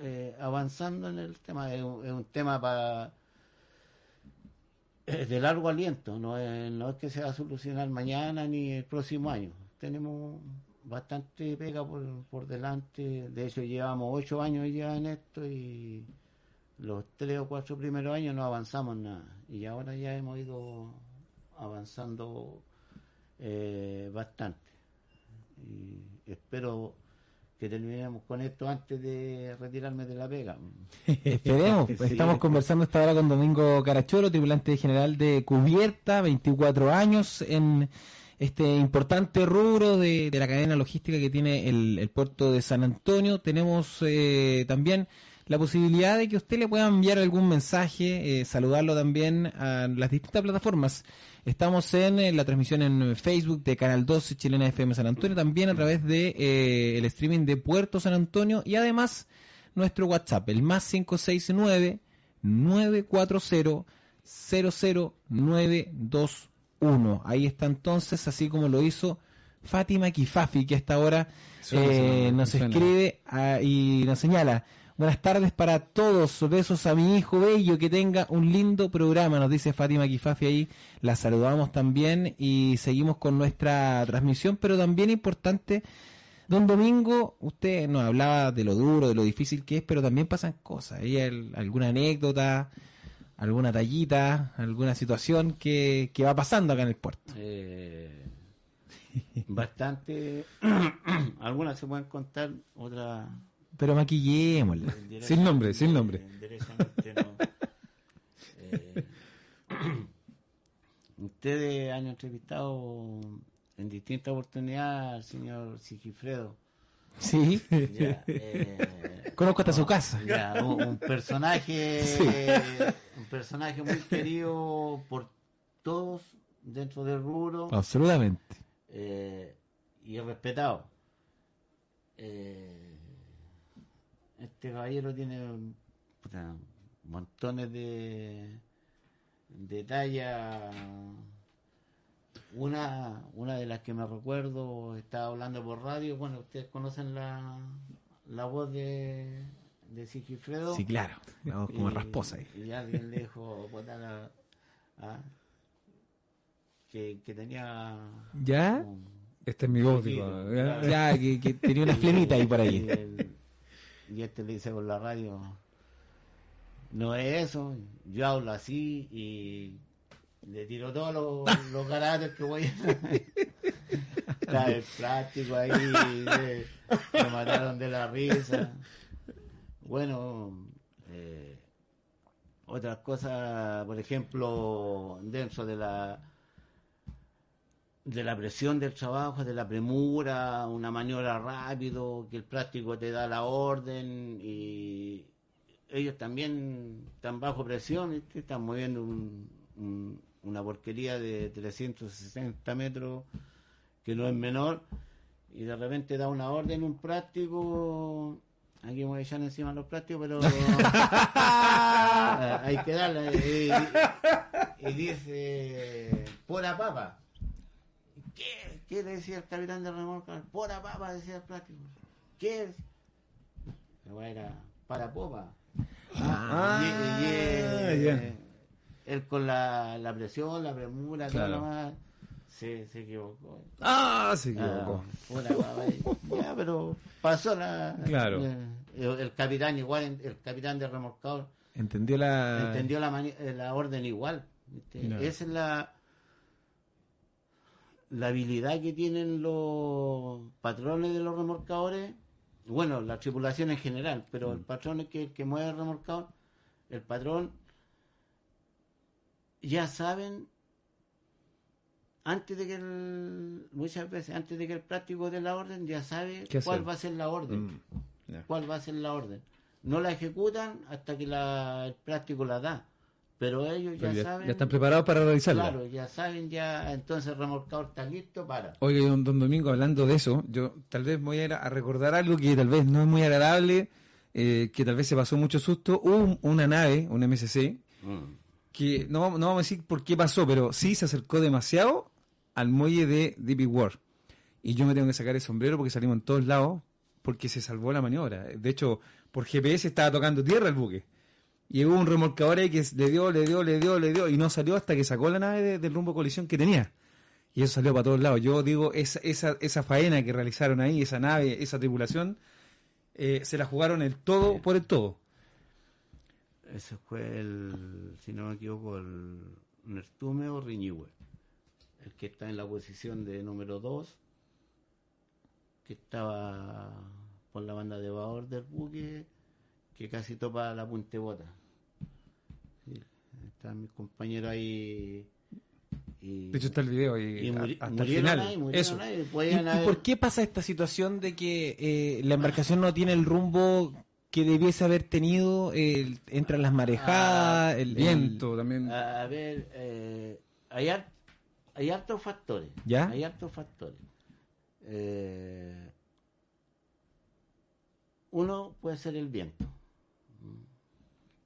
eh, avanzando en el tema. Es un, tema para de largo aliento, no es, no es que se va a solucionar mañana ni el próximo año. Tenemos bastante pega por, por delante, de hecho llevamos ocho años ya en esto y los tres o cuatro primeros años no avanzamos nada y ahora ya hemos ido avanzando eh, bastante y espero que terminemos con esto antes de retirarme de la pega. [LAUGHS] Esperemos. Sí. Estamos conversando esta hora con Domingo Caracholo, tripulante general de Cubierta, 24 años en este importante rubro de, de la cadena logística que tiene el, el puerto de San Antonio. Tenemos eh, también la posibilidad de que usted le pueda enviar algún mensaje, eh, saludarlo también a las distintas plataformas. Estamos en, eh, la transmisión en Facebook de Canal 12 Chilena FM San Antonio, también a través de eh, el streaming de Puerto San Antonio y además nuestro WhatsApp, el más 569 940 00921. Ahí está entonces, así como lo hizo Fátima Kifafi, que hasta ahora eh, nos suena. escribe ah, y nos señala. Buenas tardes para todos, besos a mi hijo bello, que tenga un lindo programa, nos dice Fátima Kifafi ahí, la saludamos también y seguimos con nuestra transmisión, pero también importante, don Domingo, usted nos hablaba de lo duro, de lo difícil que es, pero también pasan cosas, ¿hay al- alguna anécdota, alguna tallita, alguna situación que, que va pasando acá en el puerto? Eh, [LAUGHS] bastante, [CLEARS THROAT] algunas se pueden contar, otras Pero maquillémosla. Sin nombre, sin nombre. no. Eh, [CLEARS THROAT] ustedes han entrevistado en distintas oportunidades al señor Sigifredo. Sí. Ya, [LAUGHS] eh, Conozco hasta su casa. ya, un, un personaje Sí. un personaje muy querido por todos dentro del rubro Absolutamente. eh, y respetado. Eh, este caballero tiene puta, montones de, de talla. Una, una de las que me recuerdo, estaba hablando por radio. Bueno, ustedes conocen la, la voz de, de Sigifredo. Sí, claro. Vamos como Y- rasposa ahí. Y alguien le dijo la- [LAUGHS] ah, que, que tenía ¿Ya? un- Esta es mi voz, Sí, digo. claro. ¿ya? Ya, que, que tenía una [LAUGHS] flemita ahí por Y, ahí. el- y este le dice por la radio, no es eso, yo hablo así y le tiro todos los, los caracteres que voy a... [LAUGHS] Está el plástico ahí, me mataron de la risa. Bueno, eh, otras cosas, por ejemplo, dentro de la de la presión del trabajo, de la premura, una maniobra rápido, que el plástico te da la orden y ellos también están bajo presión, están moviendo un- un- una porquería de 360 metros que no es menor y de repente da una orden un plástico aquí me voy a echar encima los plásticos pero [LAUGHS] hay que darle y, y dice pura papa ¿Qué? ¿Qué le decía el capitán de remolca? Pura papa, decía el plástico. ¿Qué? Era para popa. Ah, y, y- y- ya. Él con la, la presión, la premura, todo Claro. lo más, se, se equivocó. Ah, se Ah, equivocó. y- [LAUGHS] ya, pero pasó la. Claro. El, capitán igual, el capitán de remolcador Entendió la. entendió la, mani- eh, la orden igual. Esa es la, la habilidad que tienen los patrones de los remolcadores, bueno, la tripulación en general, pero el patrón es que, que mueve el remolcador, el patrón ya saben antes de que el, muchas veces antes de que el plástico dé la orden ya sabe ¿Qué cuál va a ser la orden Mm, cuál va a ser la orden. No la ejecutan hasta que la, el plástico la da. Pero ellos ya, Pero ya, saben. ya están preparados para realizarla. Claro, ya saben, ya. Entonces el remolcador está listo para. Oiga, don, don Domingo, hablando de eso, yo tal vez voy a ir a recordar algo que tal vez no es muy agradable, eh, que tal vez se pasó mucho susto. Hubo un- una nave, un MSC, que no, vamos- no vamos a decir por qué pasó, pero sí se acercó demasiado al muelle de DP World. Y yo me tengo que sacar el sombrero porque salimos en todos lados, porque se salvó la maniobra. De hecho, por GPS estaba tocando tierra el buque. Y hubo un remolcador ahí que le dio, le dio, le dio, le dio, y no salió hasta que sacó la nave de- del rumbo de colisión que tenía. Y eso salió para todos lados. Yo digo, esa, esa, esa faena que realizaron ahí, esa nave, esa tripulación, eh, se la jugaron el todo por el todo. Ese fue el, si no me equivoco, el Nertume o Riñihue. El que está en la posición de número 2, que estaba por la banda de babor del buque, que casi topa la puntebota. Sí, están mis compañeros ahí. Y, De hecho, está el video y, y muri- hasta el murieron final. ahí, murieron eso. ahí, ¿Y, podían y haber- por qué pasa esta situación de que eh, la embarcación no tiene el rumbo que debiese haber tenido? el- entran las marejadas, Ah, el, el- Viento también. A, ver, eh, hay, har- hay hartos factores. ¿Ya? Hay hartos factores. Eh, uno puede ser el viento.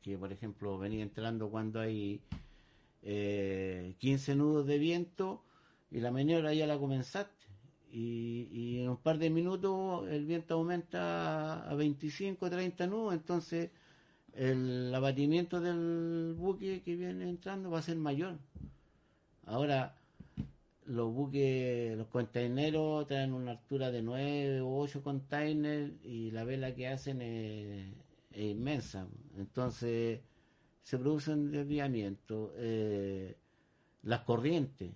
Que, por ejemplo, venía entrando cuando hay eh, 15 nudos de viento y la maniobra ya la comenzaste. Y, en un par de minutos el viento aumenta a 25, 30 nudos, entonces el abatimiento del buque que viene entrando va a ser mayor. Ahora, los buques, los containeros traen una altura de 9 o 8 containers y la vela que hacen es, inmensa. Entonces, se producen desviamientos. Eh, las corrientes,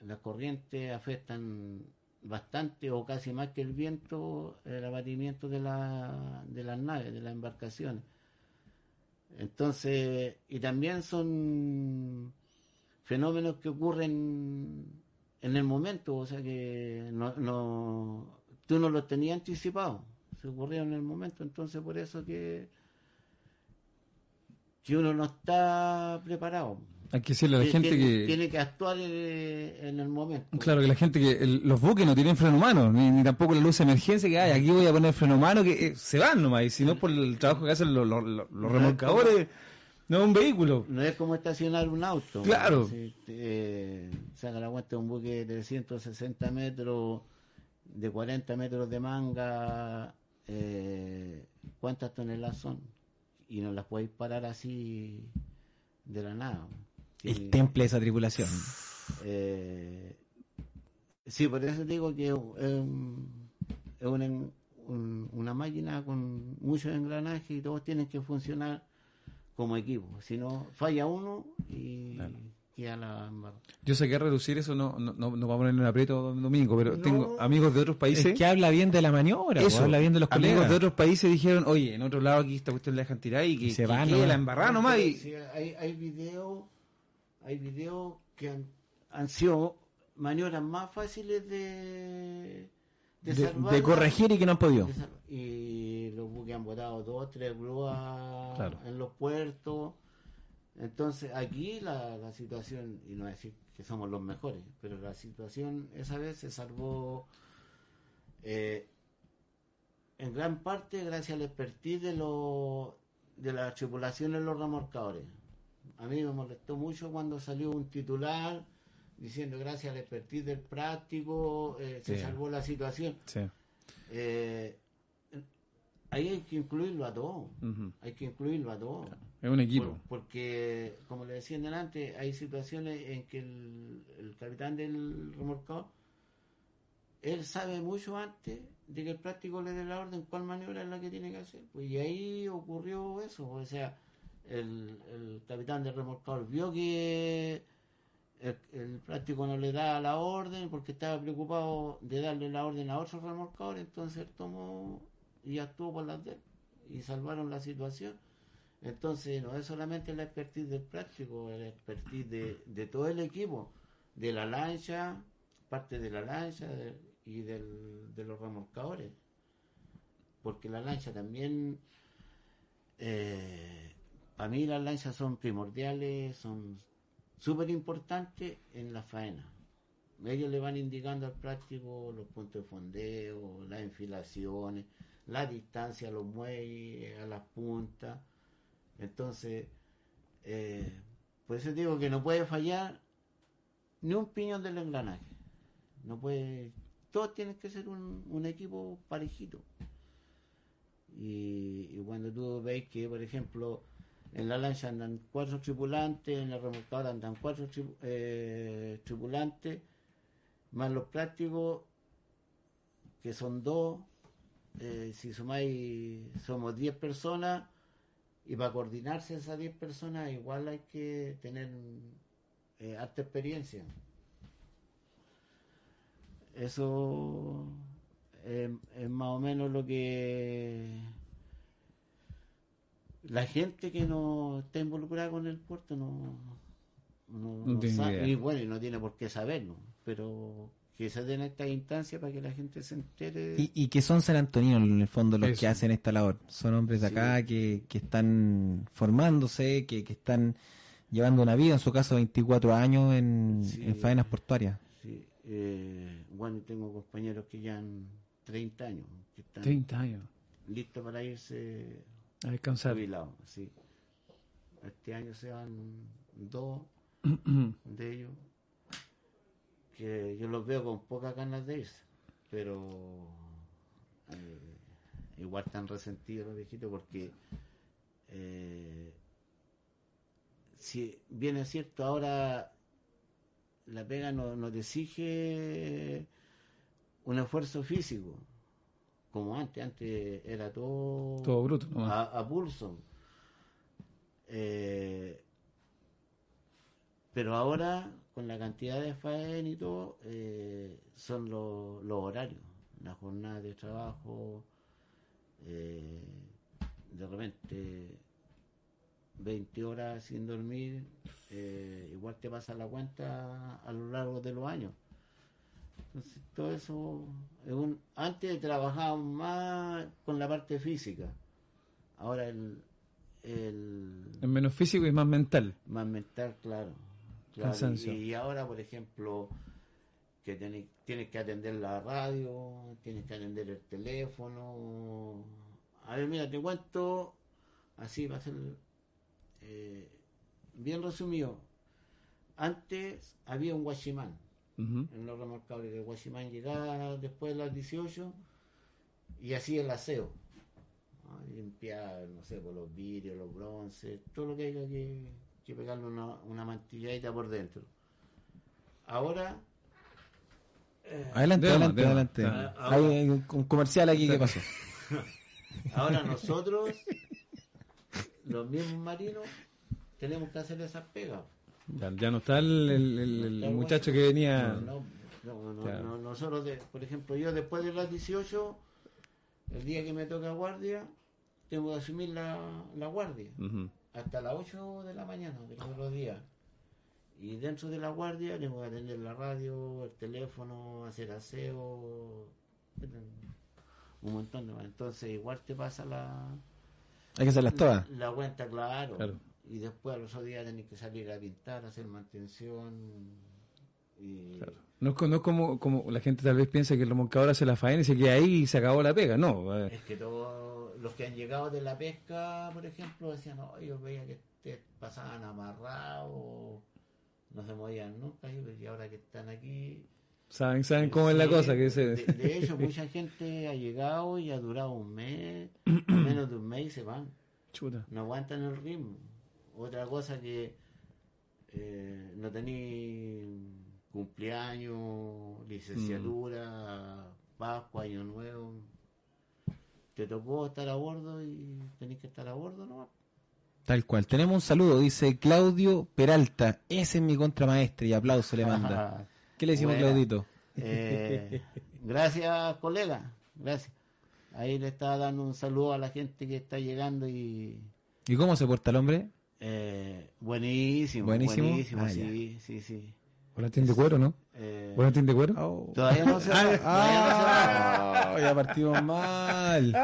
las corrientes afectan bastante o casi más que el viento el abatimiento de, la, de las naves, de las embarcaciones. Entonces, y también son fenómenos que ocurren en el momento, o sea que no, no tú no los tenías anticipado, se ocurrieron en el momento, entonces por eso que, que uno no está preparado. Hay que decirle a la gente tiene, que... tiene que actuar eh, en el momento. Claro, que la gente que el- los buques no tienen freno humano, ni, ni tampoco la luz de emergencia que hay, aquí voy a poner freno humano, que eh, se van nomás, y si no por el trabajo que hacen los, los- los- los remolcadores, no es un vehículo. No es como estacionar un auto. Claro. Si, eh, saca la cuenta de un buque de 160 metros, de 40 metros de manga, eh, ¿cuántas toneladas son? Y no las podéis parar así de la nada. El temple de esa tripulación. eh, sí, por eso digo que es, un- es una, un- una máquina con muchos engranajes y todos tienen que funcionar como equipo. Si no, falla uno y queda la embarrada. Yo sé que a reducir eso no, no, no, no va a poner en aprieto domingo, pero No. tengo amigos de otros países. Es que habla bien de la maniobra, Eso, habla bien de los amigos colegas. de otros países dijeron, oye, en otro lado aquí esta cuestión la dejan tirar y que, Y se que van la embarrada nomás. y- Sí, hay, hay videos hay videos que han, han sido maniobras más fáciles de, de, de, salvar. de corregir y que no han podido. Y los buques han botado dos, tres grúas Claro. en los puertos. Entonces, aquí la, la situación, y no decir que somos los mejores, pero la situación esa vez se salvó eh, en gran parte gracias al expertise de, los de las tripulaciones los remolcadores. A mí me molestó mucho cuando salió un titular diciendo gracias al expertise del práctico eh, se Sí. salvó la situación. Sí. Eh, ahí hay que incluirlo a todos. Hay que incluirlo a todos. Es un equipo. Por- porque, como le decía delante, hay situaciones en que el, el capitán del remolcador, él sabe mucho antes de que el práctico le dé la orden cuál maniobra es la que tiene que hacer. Pues, y ahí ocurrió eso. O sea, el, capitán del remolcador vio que el, práctico no le da la orden porque estaba preocupado de darle la orden a otro remolcador, entonces él tomó y actuó por las de y salvaron la situación. Entonces, no es solamente la expertise del práctico, es la expertise de, todo el equipo, de la lancha, parte de la lancha y de los remolcadores. Porque la lancha también, eh, para mí las lanchas son primordiales, son súper importantes en la faena. Ellos le van indicando al práctico los puntos de fondeo, las enfilaciones, la distancia a los muelles, a las puntas. Entonces, eh, por eso digo que no puede fallar ni un piñón del engranaje. No puede, todos tienen que ser un, equipo parejito. Y, y cuando tú veis que, por ejemplo, en la lancha andan cuatro tripulantes, en la remolcadora andan cuatro eh, tripulantes, más los prácticos, que son dos, eh, si sumáis, somos 10 personas, y para coordinarse esas 10 personas, igual hay que tener eh, experiencia. Eso es más o menos lo que la gente que no está involucrada con el puerto no, no, sabe, y bueno, y no tiene por qué saberlo, pero que se den esta instancia para que la gente se entere. Y, y que son San Antonio en el fondo los Eso. que hacen esta labor. Son hombres de Sí. acá que, que están formándose, que, que están llevando una vida, en su caso 24 años en, Sí. en faenas portuarias. Sí, eh, bueno, tengo compañeros que ya han 30 años, que están 30 años. listos para irse A descansar. jubilados. Sí. Este año se van dos [CLEARS THROAT] de ellos, que yo los veo con pocas ganas de irse, pero eh, igual están resentidos los viejitos porque eh, si bien es cierto ahora la pega no- nos exige un esfuerzo físico como antes antes era todo Todo bruto a, a pulso Eh, pero ahora, con la cantidad de faena y todo, eh, son los los horarios, la jornada de trabajo, eh, de repente 20 horas sin dormir, eh, igual te pasa la cuenta a lo largo de los años. Entonces, todo eso, es un, antes trabajábamos más con la parte física, ahora el, el Es menos físico y más mental. más mental, claro. claro. Y, y ahora, por ejemplo, que tienes, tienes que atender la radio, tienes que atender el teléfono. A ver, mira, te cuento, así va a ser eh, bien resumido. Antes había un guachimán Ujú. en los remolcadores. El guachimán llegaba después de las 18 y hacía el aseo. ¿no? Limpiar, no sé, por los vidrios, los bronces, todo lo que haya que, que pegarle una, una mantilladita por dentro. Ahora, eh, Adelante, adelante, adelante. Ah, Hay un comercial aquí, ¿qué pasó? [LAUGHS] ahora nosotros, los mismos marinos, tenemos que hacer esas pegas. Ya, ya no está el, el- muchacho que venía. No, no, no, Claro. no, nosotros, de- por ejemplo, yo después de las 18, el día que me toca guardia, tengo que asumir la, la guardia hasta las 8 de la mañana de los otros días. Y dentro de la guardia tengo que atender la radio, el teléfono, hacer aseo, un montón de más. Entonces, igual te pasa la, Hay que hacerlas todas. la, la cuenta, claro. Claro. Y después a los otros días tenés que salir a pintar, hacer mantención. Y No es, co- no es como, como la gente tal vez piensa que el remolcador hace la faena y se queda ahí y se acabó la pega. No, eh, es que todos los que han llegado de la pesca, por ejemplo, decían, no, yo veía que te pasaban amarrados, no se movían nunca, y ahora que están aquí. saben, saben cómo es la cosa. que se... de, de [LAUGHS] hecho, mucha gente ha llegado y ha durado un mes, [CLEARS THROAT] menos de un mes y se van. Chuta. no aguantan el ritmo. Otra cosa que eh, no tení cumpleaños, licenciatura, Pascua, Año Nuevo. Te tocó estar a bordo y tenés que estar a bordo, ¿no? Tal cual. Tenemos un saludo, dice Claudio Peralta. Ese es mi contramaestre y aplauso le manda. [LAUGHS] ¿Qué le decimos, Buena. Claudito? Eh, gracias, colega. Gracias. Ahí le estaba dando un saludo a la gente que está llegando y ¿Y cómo se porta el hombre? Eh, buenísimo, Buenísimo. buenísimo, Ah, sí, sí, sí. ¿Volantín de cuero, no? Eh, ¿Volantín de cuero? Todavía no se va, todavía no se va. Ah, ya partimos mal.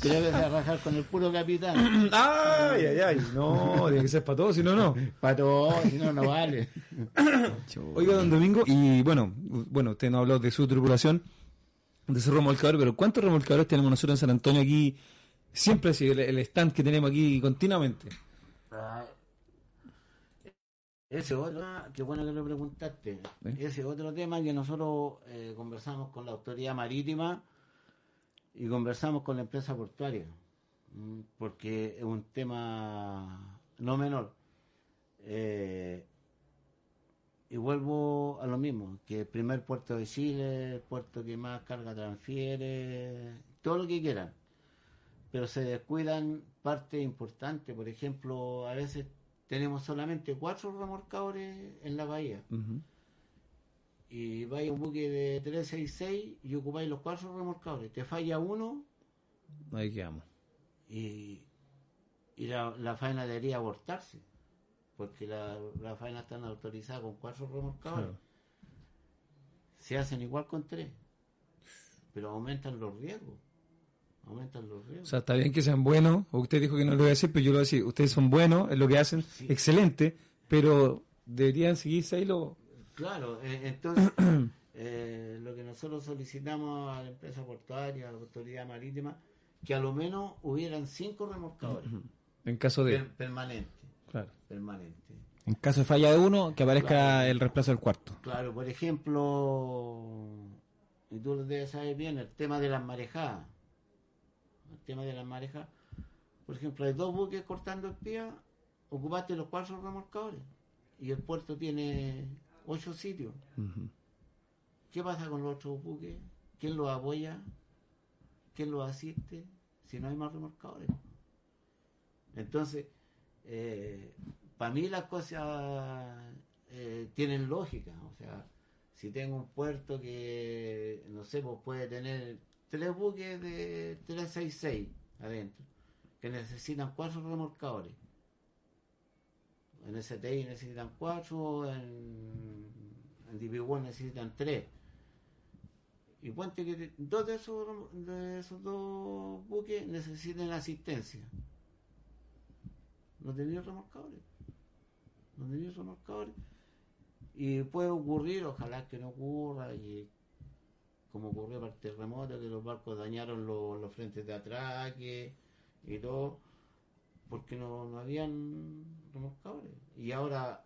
Creo que se va a rajar con el puro capitán. [COUGHS] ¡Ay, ay, ay! No, tiene que ser para todos, si no, no. [LAUGHS] Para todo, si no, no vale. [COUGHS] Oiga, don Domingo, y bueno, bueno, usted no habló de su tripulación, de su remolcador, pero ¿cuántos remolcadores tenemos nosotros en San Antonio aquí? Siempre así, el, el stand que tenemos aquí continuamente. Ese otro, qué bueno que lo preguntaste. ¿Eh? Ese otro tema que nosotros eh, conversamos con la autoridad marítima y conversamos con la empresa portuaria, mm, porque es un tema no menor. Eh, y vuelvo a lo mismo, que el primer puerto de Chile, el puerto que más carga transfiere, todo lo que quieran. Pero se descuidan partes importantes, por ejemplo, a veces tenemos solamente cuatro remolcadores en la bahía. Y vais a un buque de 366 y ocupáis los cuatro remolcadores. Te falla uno Ahí quedamos. y, y la, la faena debería abortarse. Porque la, la faena está autorizada con cuatro remolcadores. Claro. Se hacen igual con tres. Pero aumentan los riesgos. Aumentan los O riesgos. sea, está bien que sean buenos, o usted dijo que no lo iba a decir, pero yo lo voy a decir, ustedes son buenos en lo que hacen, Sí. excelente, pero deberían seguirse ahí lo... Claro, eh, entonces [CLEARS THROAT] eh, lo que nosotros solicitamos a la empresa portuaria, a la autoridad marítima, que a lo menos hubieran cinco remolcadores En caso de... per- permanentes, Claro. permanentes. En caso de falla de uno, que aparezca el reemplazo del cuarto. Claro, por ejemplo, y tú lo debes saber bien, el tema de las marejadas. El tema de las marejadas. Por ejemplo, hay dos buques cortando espía, ocupaste los cuatro remolcadores y el puerto tiene ocho sitios. Ujú. ¿Qué pasa con los otros buques? ¿Quién los apoya? ¿Quién los asiste? Si no hay más remolcadores. Entonces, eh, para mí las cosas eh, tienen lógica. O sea, si tengo un puerto que, no sé, pues puede tener tres buques de 366 adentro, que necesitan cuatro remolcadores. En STI necesitan cuatro, en, en DP World necesitan tres. Y ponte que dos de esos, de esos dos buques necesitan asistencia. No tenía remolcadores. No tenía remolcadores. Y puede ocurrir, ojalá que no ocurra, y como ocurrió para el terremoto, que los barcos dañaron los, los frentes de atraque y todo, porque no, no habían remolcadores. Y ahora,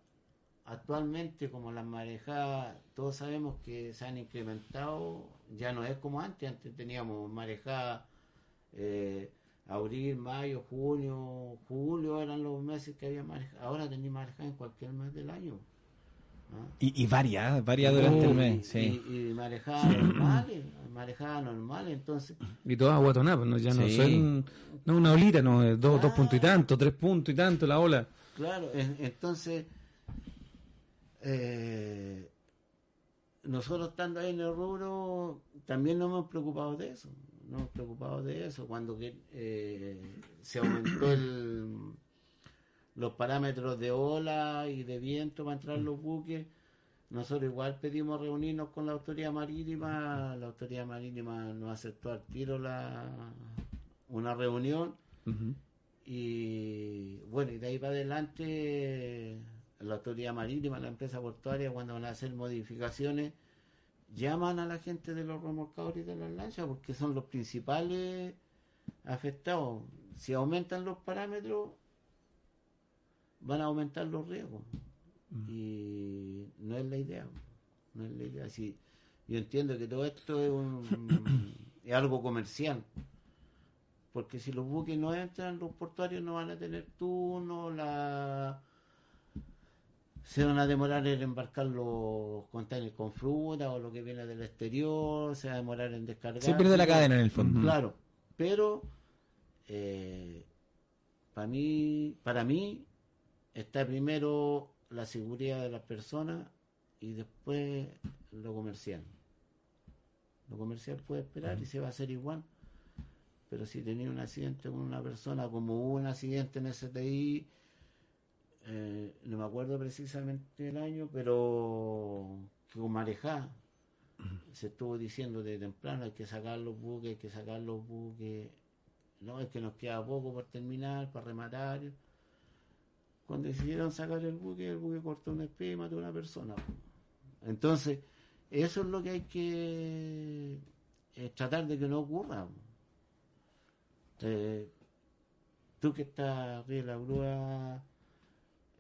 actualmente, como las marejadas, todos sabemos que se han incrementado, ya no es como antes, antes teníamos marejadas. Eh, abril, mayo, junio, julio eran los meses que había marejadas. Ahora tenéis marejadas en cualquier mes del año. Y, y varias, varias durante el y, mes, sí. y, y marejadas normales, marejadas normales, entonces, Y todas aguatonadas, pues, no, ya no Sí. son no una olita, no, es dos, dos puntos y tanto, tres puntos y tanto la ola. claro, en- entonces, eh, nosotros estando ahí en el rubro, también nos hemos preocupado de eso, nos hemos preocupado de eso, cuando eh, se aumentó el, los parámetros de ola y de viento para entrar los buques, nosotros igual pedimos reunirnos con la autoridad marítima, la autoridad marítima nos aceptó al tiro la, una reunión. Y bueno, y de ahí para adelante la autoridad marítima, la empresa portuaria, cuando van a hacer modificaciones, llaman a la gente de los remolcadores y de las lanchas porque son los principales afectados. Si aumentan los parámetros, van a aumentar los riesgos. Y no es la idea. No es la idea. Si, yo entiendo que todo esto es, un, es algo comercial. Porque si los buques no entran, los portuarios no van a tener turno, la se van a demorar en embarcar los containers con fruta o lo que viene del exterior, se va a demorar en descargar. Se pierde la cadena en el fondo. Claro, pero para mí, para mí está primero la seguridad de las personas y después lo comercial. Lo comercial puede esperar y se va a hacer igual. Pero si tenía un accidente con una persona, como hubo un accidente en STI, eh, no me acuerdo precisamente el año, pero que con marejá se estuvo diciendo de temprano hay que sacar los buques, hay que sacar los buques, no, es que nos queda poco por terminar, para rematar. Cuando decidieron sacar el buque, el buque cortó una espía y mató a una persona. Entonces, eso es lo que hay que eh, tratar de que no ocurra. Eh, tú que estás arriba de la grúa,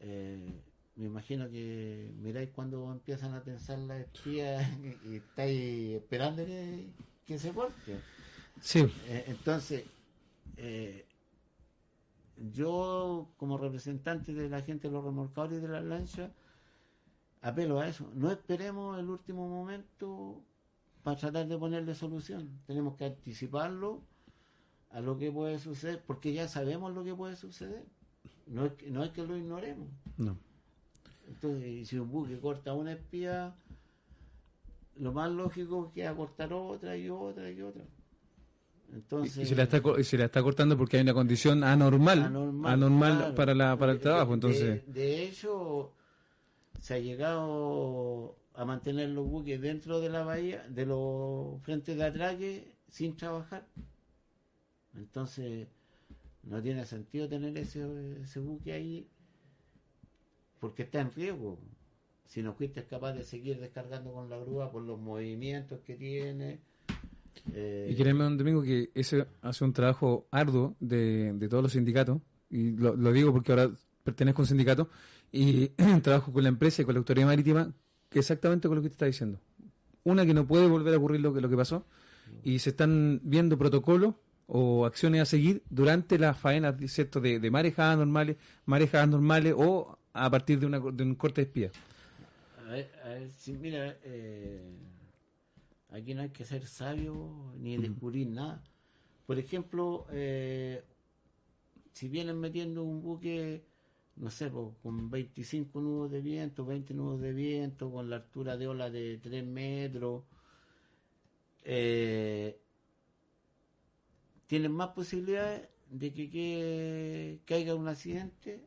eh, me imagino que miráis cuando empiezan a tensar las espías y, y estáis esperando que, que se corte. Sí, Eh, entonces, eh, yo como representante de la gente de los remolcadores y de las lanchas, apelo a eso. No esperemos el último momento para tratar de ponerle solución. Tenemos que anticiparlo a lo que puede suceder, porque ya sabemos lo que puede suceder. No es que, no es que lo ignoremos. no. Entonces, si un buque corta una espía, lo más lógico es que va a cortar otra y otra y otra. Y, Entonces, y se la está se la está cortando porque hay una condición anormal, anormal, claro. para la para el trabajo, entonces De, de hecho, se ha llegado a mantener los buques dentro de la bahía, de los frentes de atraque, sin trabajar. Entonces, no tiene sentido tener ese, ese buque ahí porque está en riesgo. Si no fuiste capaz de seguir descargando con la grúa por los movimientos que tiene. Eh, Y créeme, don Domingo, que ese hace un trabajo arduo de, de todos los sindicatos, y lo, lo digo porque ahora pertenezco a un sindicato, y [CLEARS THROAT] trabajo con la empresa y con la autoridad marítima, que exactamente con lo que te está diciendo. Una, que no puede volver a ocurrir lo que, lo que pasó, y se están viendo protocolos o acciones a seguir durante las faenas ¿cierto? de, de marejadas normales, marejadas normales o a partir de, una, de un corte de espía. A ver, a ver, sí, mira, eh, aquí no hay que ser sabio ni descubrir nada. Por ejemplo, eh, si vienen metiendo un buque no sé, con 25 nudos de viento, 20 nudos de viento, con la altura de ola de 3 metros, eh, tienen más posibilidades de que, que caiga un accidente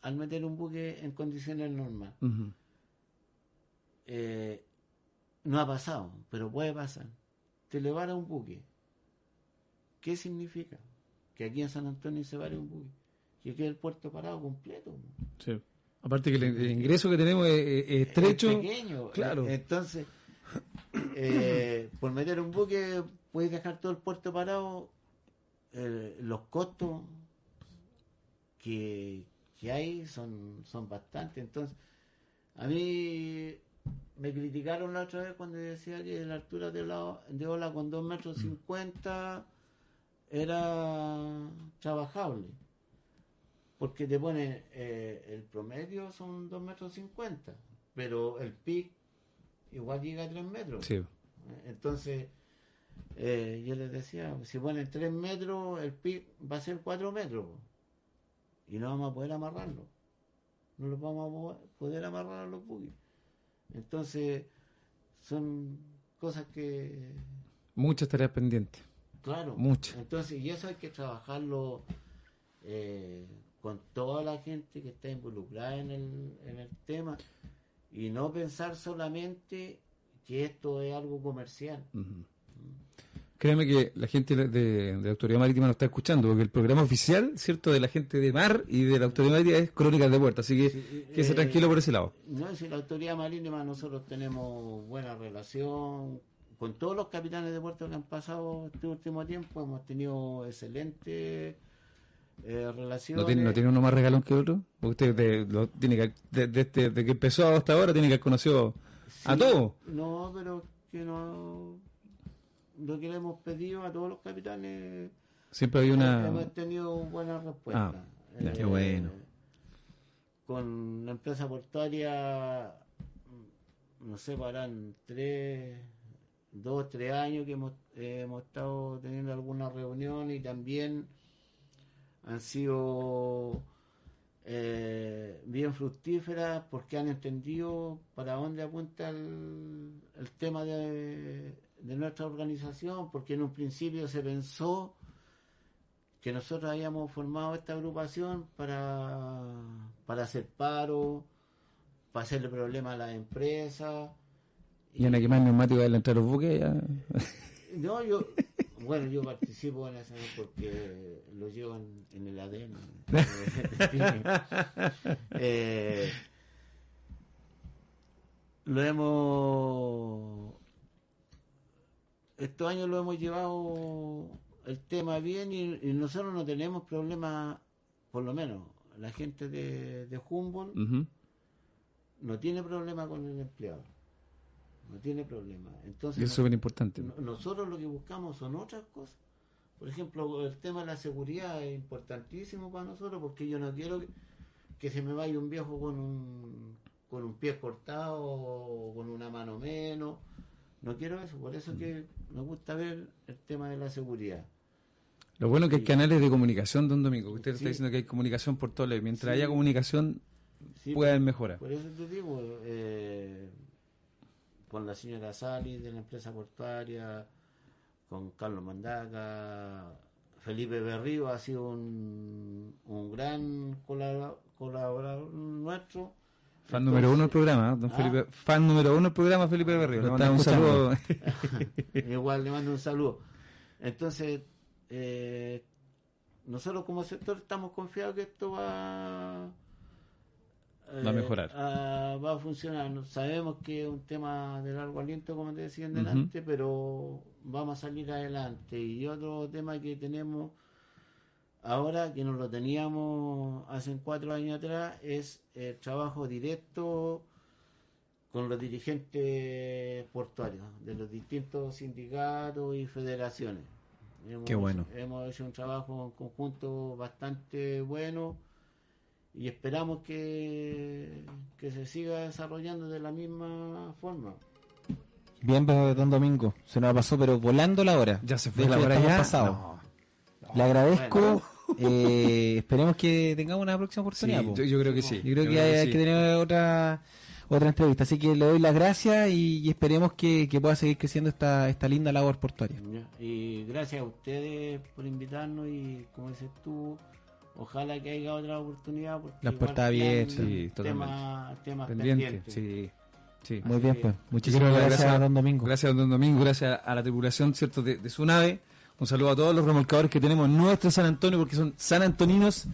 al meter un buque en condiciones normales. Eh, no ha pasado, pero puede pasar. Te le vara un buque. ¿Qué significa? Que aquí en San Antonio se vare un buque. Que quede el puerto parado completo. Sí. Aparte que el, el ingreso que tenemos es, es- es estrecho. Es pequeño. Claro. Eh, Entonces, eh, [COUGHS] por meter un buque, puedes dejar todo el puerto parado. eh, los costos que, que hay son, son bastantes. Entonces, a mí me criticaron la otra vez cuando decía que la altura de, la, de ola con 2 metros 50 era trabajable. Porque te pone eh, el promedio son 2 metros 50, pero el pic igual llega a 3 metros. Sí. Entonces, eh, yo les decía, si ponen 3 metros, el pic va a ser 4 metros. Y no vamos a poder amarrarlo. No lo vamos a poder amarrar a los buques. Entonces, son cosas que, Muchas tareas pendientes. claro. Muchas. Entonces, y eso hay que trabajarlo eh, con toda la gente que está involucrada en el, en el tema y no pensar solamente que esto es algo comercial. Créeme que la gente de, de la Autoridad Marítima nos está escuchando, porque el programa oficial, ¿cierto?, de la gente de mar y de la Autoridad Marítima es Crónicas de Puerta, así que Sí, quédese eh, tranquilo por ese lado. No, si la autoridad marítima nosotros tenemos buena relación con todos los capitanes de puerto que han pasado este último tiempo, hemos tenido excelentes eh, relaciones. ¿No tiene, ¿No tiene uno más regalón que otro? Porque usted de, lo, tiene que, de, de este- de que empezó hasta ahora tiene que haber conocido a todos. No, pero que no. Lo que le hemos pedido a todos los capitanes, Siempre hay una... hemos tenido buena respuesta. Ah. Qué bueno. Con la empresa portuaria, no sé, paran tres, dos, tres años que hemos, eh, hemos estado teniendo alguna reunión y también han sido eh, bien fructíferas porque han entendido para dónde apunta el, el tema de, de nuestra organización, porque en un principio se pensó que nosotros habíamos formado esta agrupación para, para hacer paro, para hacerle problema a las empresas. Y van a quemar neumáticos de la entrada de los buques. ya. [LAUGHS] No, yo, bueno, yo participo en eso porque lo llevo en, en el ADN. [LAUGHS] Eh, lo hemos, estos años lo hemos llevado el tema bien y, y nosotros no tenemos problema, por lo menos la gente de, de Humboldt no tiene problema con el empleado. No tiene problema. Entonces, Y eso es súper importante. no- Nosotros lo que buscamos son otras cosas. Por ejemplo, el tema de la seguridad es importantísimo para nosotros porque yo no quiero que, que se me vaya un viejo con un, con un pie cortado o con una mano menos. No quiero eso, por eso que me gusta ver el tema de la seguridad. Lo bueno es que hay canales de comunicación, don Domingo. Usted Sí. está diciendo que hay comunicación por todo. Mientras Sí. haya comunicación, Sí, puede haber por- eso te digo, eh, con la señora Sali de la empresa portuaria, con Carlos Mandaca, Felipe Berrío ha sido un, un gran colabora- colaborador nuestro. Fan número uno del programa, ¿eh? don Ah. Felipe. Fan número uno del programa, Felipe Berrío. Le Lo mandamos un saludo. [LAUGHS] Igual le mando un saludo. Entonces, eh, nosotros como sector estamos confiados que esto va, Va a mejorar. a- va a funcionar. Sabemos que es un tema de largo aliento, como te decía en delante, pero vamos a salir adelante. Y otro tema que tenemos ahora, que no lo teníamos hace cuatro años atrás, es el trabajo directo con los dirigentes portuarios de los distintos sindicatos y federaciones. Hemos, Qué bueno. Hemos hecho un trabajo en conjunto bastante bueno y esperamos que, que se siga desarrollando de la misma forma. Bien, don Domingo. Se nos pasó, pero volando la hora. Ya se De fue hecho, la hora ya. pasados. No. Le agradezco Eh, esperemos que tengamos una próxima oportunidad. po. yo, yo creo que sí. Yo creo que hay, hay sí. que tener otra otra entrevista. Así que le doy las gracias y, y esperemos que, que pueda seguir creciendo esta, esta linda labor portuaria. Y gracias a ustedes por invitarnos y como dices tú, ojalá que haya otra oportunidad. Porque Las puertas abiertas. Sí, temas, temas Pendiente, pendientes. sí. sí. Muy bien, pues. Muchísimas gracias, don Domingo. Gracias a don Domingo, gracias a la tripulación cierto de, de su nave. Un saludo a todos los remolcadores que tenemos en nuestro San Antonio porque son san antoninos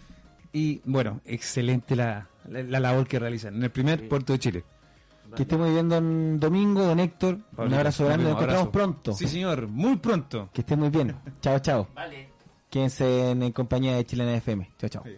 y bueno, excelente la, la, la labor que realizan en el primer Sí. puerto de Chile. Que esté muy bien, don Domingo, don Héctor. Un abrazo grande, nos encontramos pronto. Sí, señor, muy pronto. Que esté muy bien. [LAUGHS] Chao, chao. Vale. Quédense en, en compañía de Chilena FM. Chao, chao. Sí.